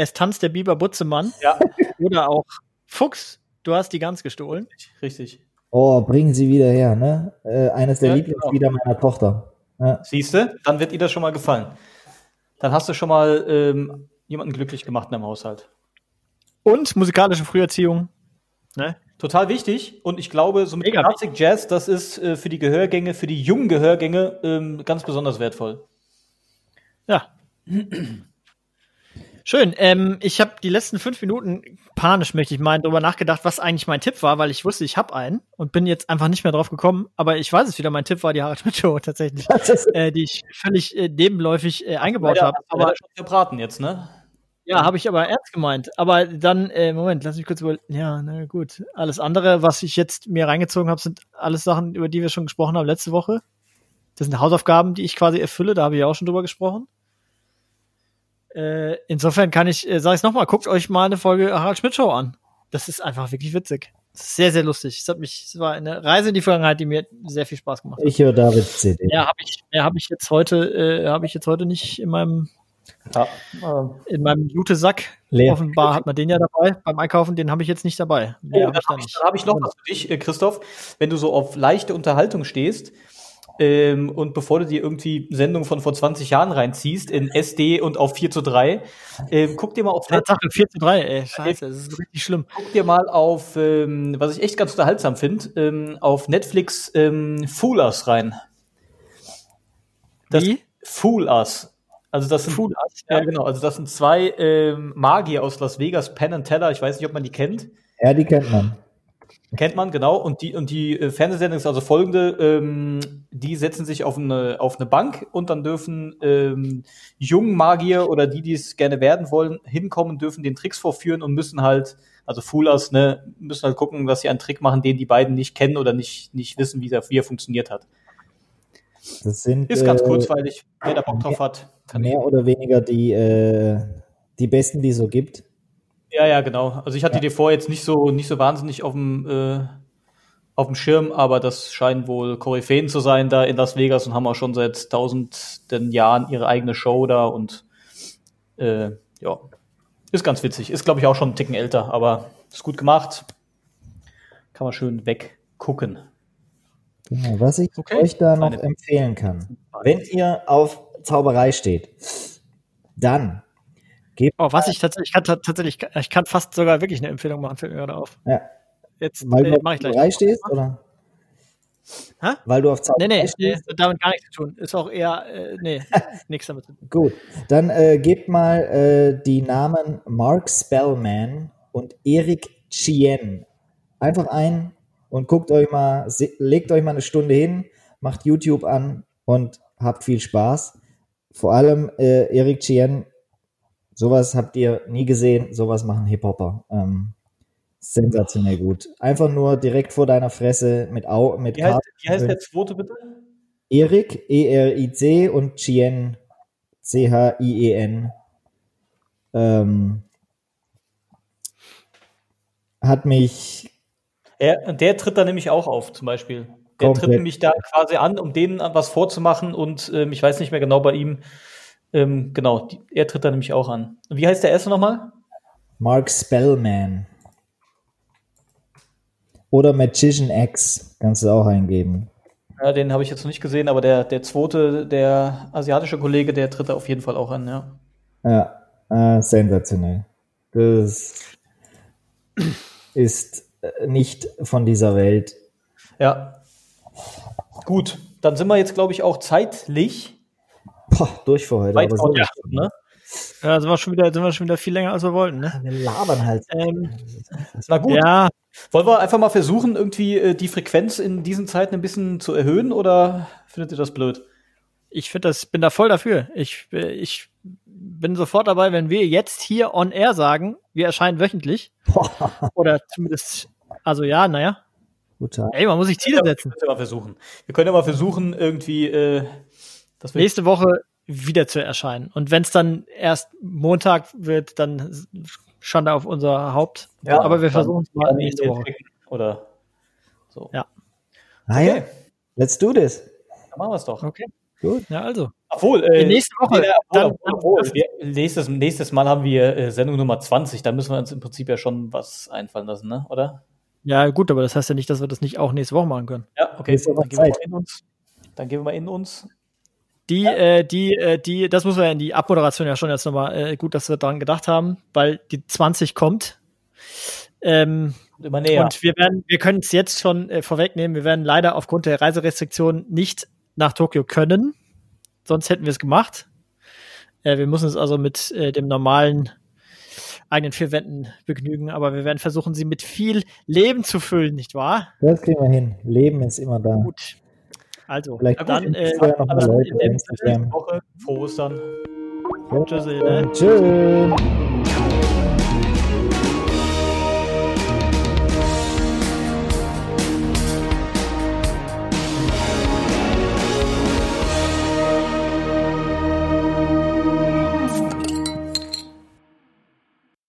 Es tanzt der Biber Butzemann. Ja. Oder auch Fuchs, du hast die Gans gestohlen. Richtig. Oh, bringen sie wieder her, ne? Äh, eines der ja, Lieblingslieder genau. meiner Tochter. Ja. Siehst du, dann wird ihr das schon mal gefallen. Dann hast du schon mal ähm, jemanden glücklich gemacht in deinem Haushalt. Und musikalische Früherziehung. Ne? Total wichtig. Und ich glaube, so mit Mega Classic Jazz, das ist äh, für die Gehörgänge, für die jungen Gehörgänge ähm, ganz besonders wertvoll. Ja. Schön. Ähm, ich habe die letzten fünf Minuten panisch, möchte ich meinen, darüber nachgedacht, was eigentlich mein Tipp war, weil ich wusste, ich habe einen und bin jetzt einfach nicht mehr drauf gekommen. Aber ich weiß es wieder. Mein Tipp war die Harald Schmidt Show tatsächlich, äh, die ich völlig äh, nebenläufig äh, eingebaut habe. Aber schon verbraten jetzt, ne? Ja, habe ich aber ernst gemeint. Aber dann, äh, Moment, lass mich kurz über. Ja, na gut. Alles andere, was ich jetzt mir reingezogen habe, sind alles Sachen, über die wir schon gesprochen haben letzte Woche. Das sind Hausaufgaben, die ich quasi erfülle. Da habe ich ja auch schon drüber gesprochen. Äh, insofern kann ich, äh, sage ich nochmal, guckt euch mal eine Folge Harald Schmidt Show an. Das ist einfach wirklich witzig. sehr, sehr lustig. Es hat mich, es war eine Reise in die Vergangenheit, die mir sehr viel Spaß gemacht hat. Ich höre David CD. Ja, habe ich, ja, habe ich jetzt heute, äh, habe ich jetzt heute nicht in meinem ja, äh, in meinem Jute-Sack. Offenbar hat man den ja dabei beim Einkaufen, den habe ich jetzt nicht dabei. Oh, hab dann habe ich, hab ich, noch was für dich, äh, Christoph. Wenn du so auf leichte Unterhaltung stehst ähm, und bevor du dir irgendwie Sendungen von vor 20 Jahren reinziehst in SD und auf 4 zu 3, äh, guck dir mal auf Netflix. 4 zu 3, ey, scheiße, das ist richtig schlimm. Guck dir mal auf, ähm, was ich echt ganz unterhaltsam finde, ähm, auf Netflix ähm, Fool Us rein. Das Wie? Fool Us. Also das sind, Fool Us, ja. ja. genau. Also das sind zwei ähm, Magier aus Las Vegas, Penn und Teller. Ich weiß nicht, ob man die kennt. Ja, die kennt man. Kennt man, genau. Und die, und die äh, Fernsehsendung ist also folgende, ähm, die setzen sich auf eine, auf eine Bank und dann dürfen ähm, jungen Magier oder die, die es gerne werden wollen, hinkommen, dürfen den Tricks vorführen und müssen halt, also Foolers, ne, müssen halt gucken, dass sie einen Trick machen, den die beiden nicht kennen oder nicht, nicht wissen, wie, der, wie er funktioniert hat. Das sind, ist ganz äh, kurzweilig, wer da Bock drauf hat. mehr oder weniger die, äh, die besten, die es so gibt. Ja, ja, genau. Also ich hatte ja. die vorher jetzt nicht so, nicht so wahnsinnig auf dem, äh, auf dem Schirm, aber das scheinen wohl Koryphäen zu sein da in Las Vegas und haben auch schon seit tausenden Jahren ihre eigene Show da und äh, ja, ist ganz witzig. Ist, glaube ich, auch schon einen Ticken älter, aber ist gut gemacht. Kann man schön weggucken. Genau, was ich okay. euch da noch Eine empfehlen kann, wenn ihr auf Zauberei steht, dann gebt. Oh, was ich tatsächlich, ich kann tatsächlich, ich kann fast sogar wirklich eine Empfehlung machen, fällt mir gerade auf. Ja. Jetzt Weil äh, mache ich gleich. Zauberei stehst, oder? Hä? Weil du auf Zauberei nee, nee, stehst? Nee, damit gar nichts zu tun. Ist auch eher, äh, nee, nichts damit zu tun. Gut, dann äh, gebt mal äh, die Namen Mark Spellman und Eric Chien einfach ein und guckt euch mal, legt euch mal eine Stunde hin, macht YouTube an und habt viel Spaß. Vor allem äh, Eric Chien, sowas habt ihr nie gesehen, sowas machen Hip-Hopper. Ähm, sensationell gut. Einfach nur direkt vor deiner Fresse mit Au mit Wie heißt, wie heißt der zweite bitte? Erik, E-R-I-C und Chien, C-H-I-E-N. Ähm, hat mich er, der tritt da nämlich auch auf, zum Beispiel. Der tritt mich da quasi an, um denen was vorzumachen und ähm, ich weiß nicht mehr genau bei ihm. Ähm, genau, die, er tritt da nämlich auch an. Wie heißt der erste nochmal? Mark Spellman. Oder Magician X. Kannst du auch eingeben. Ja, den habe ich jetzt noch nicht gesehen, aber der, der zweite, der asiatische Kollege, der tritt da auf jeden Fall auch an, ja. Ja, äh, sensationell. Das ist äh, nicht von dieser Welt. Ja. Gut, dann sind wir jetzt, glaube ich, auch zeitlich Boah, durch für heute. weit aber so fortgeschritten, ne? Ja, sind wir schon wieder, sind wir schon wieder viel länger als wir wollten, ne? Wir labern halt. Ähm, Na gut, ja, wollen wir einfach mal versuchen, irgendwie äh, die Frequenz in diesen Zeiten ein bisschen zu erhöhen oder findet ihr das blöd? ich finde das, bin da voll dafür. Ich, äh, ich bin sofort dabei, wenn wir jetzt hier on air sagen, wir erscheinen wöchentlich. Oder zumindest, also ja, naja. Guter. Ey, man muss sich Ziele setzen. Können wir mal versuchen. Wir können ja mal versuchen, irgendwie, äh, wir Nächste Woche wieder zu erscheinen. Und wenn es dann erst Montag wird, dann Schande auf unser Haupt. Ja, Aber wir versuchen es mal nächste Woche. Oder so. Ja. Ah ja, Okay. let's do this. Dann machen wir es doch. Okay. Gut. Ja, also. Obwohl, äh, nächste Woche, nee, dann- obwohl, obwohl, wir, nächstes, nächstes Mal haben wir äh, Sendung Nummer 20. Da müssen wir uns im Prinzip ja schon was einfallen lassen, ne? oder? Ja, gut, aber das heißt ja nicht, dass wir das nicht auch nächste Woche machen können. Ja, okay. Ja Dann gehen, wir mal in uns. Dann gehen wir mal in uns. Die, äh, die, äh, die, das muss man ja in die Abmoderation ja schon jetzt nochmal, äh, gut, dass wir daran gedacht haben, weil die 20 kommt. Ähm, Und immer näher. Und wir werden, wir können es jetzt schon äh, vorwegnehmen, wir werden leider aufgrund der Reiserestriktionen nicht nach Tokio können. Sonst hätten wir es gemacht. Äh, wir müssen es also mit äh, dem normalen eigenen vier Wänden begnügen, aber wir werden versuchen, sie mit viel Leben zu füllen, nicht wahr? Das kriegen wir hin. Leben ist immer da. Gut. Also, Vielleicht dann äh, vorher noch alles Leute in der. Woche. Frohe Ostern. Tschüss, ne? Tschüss.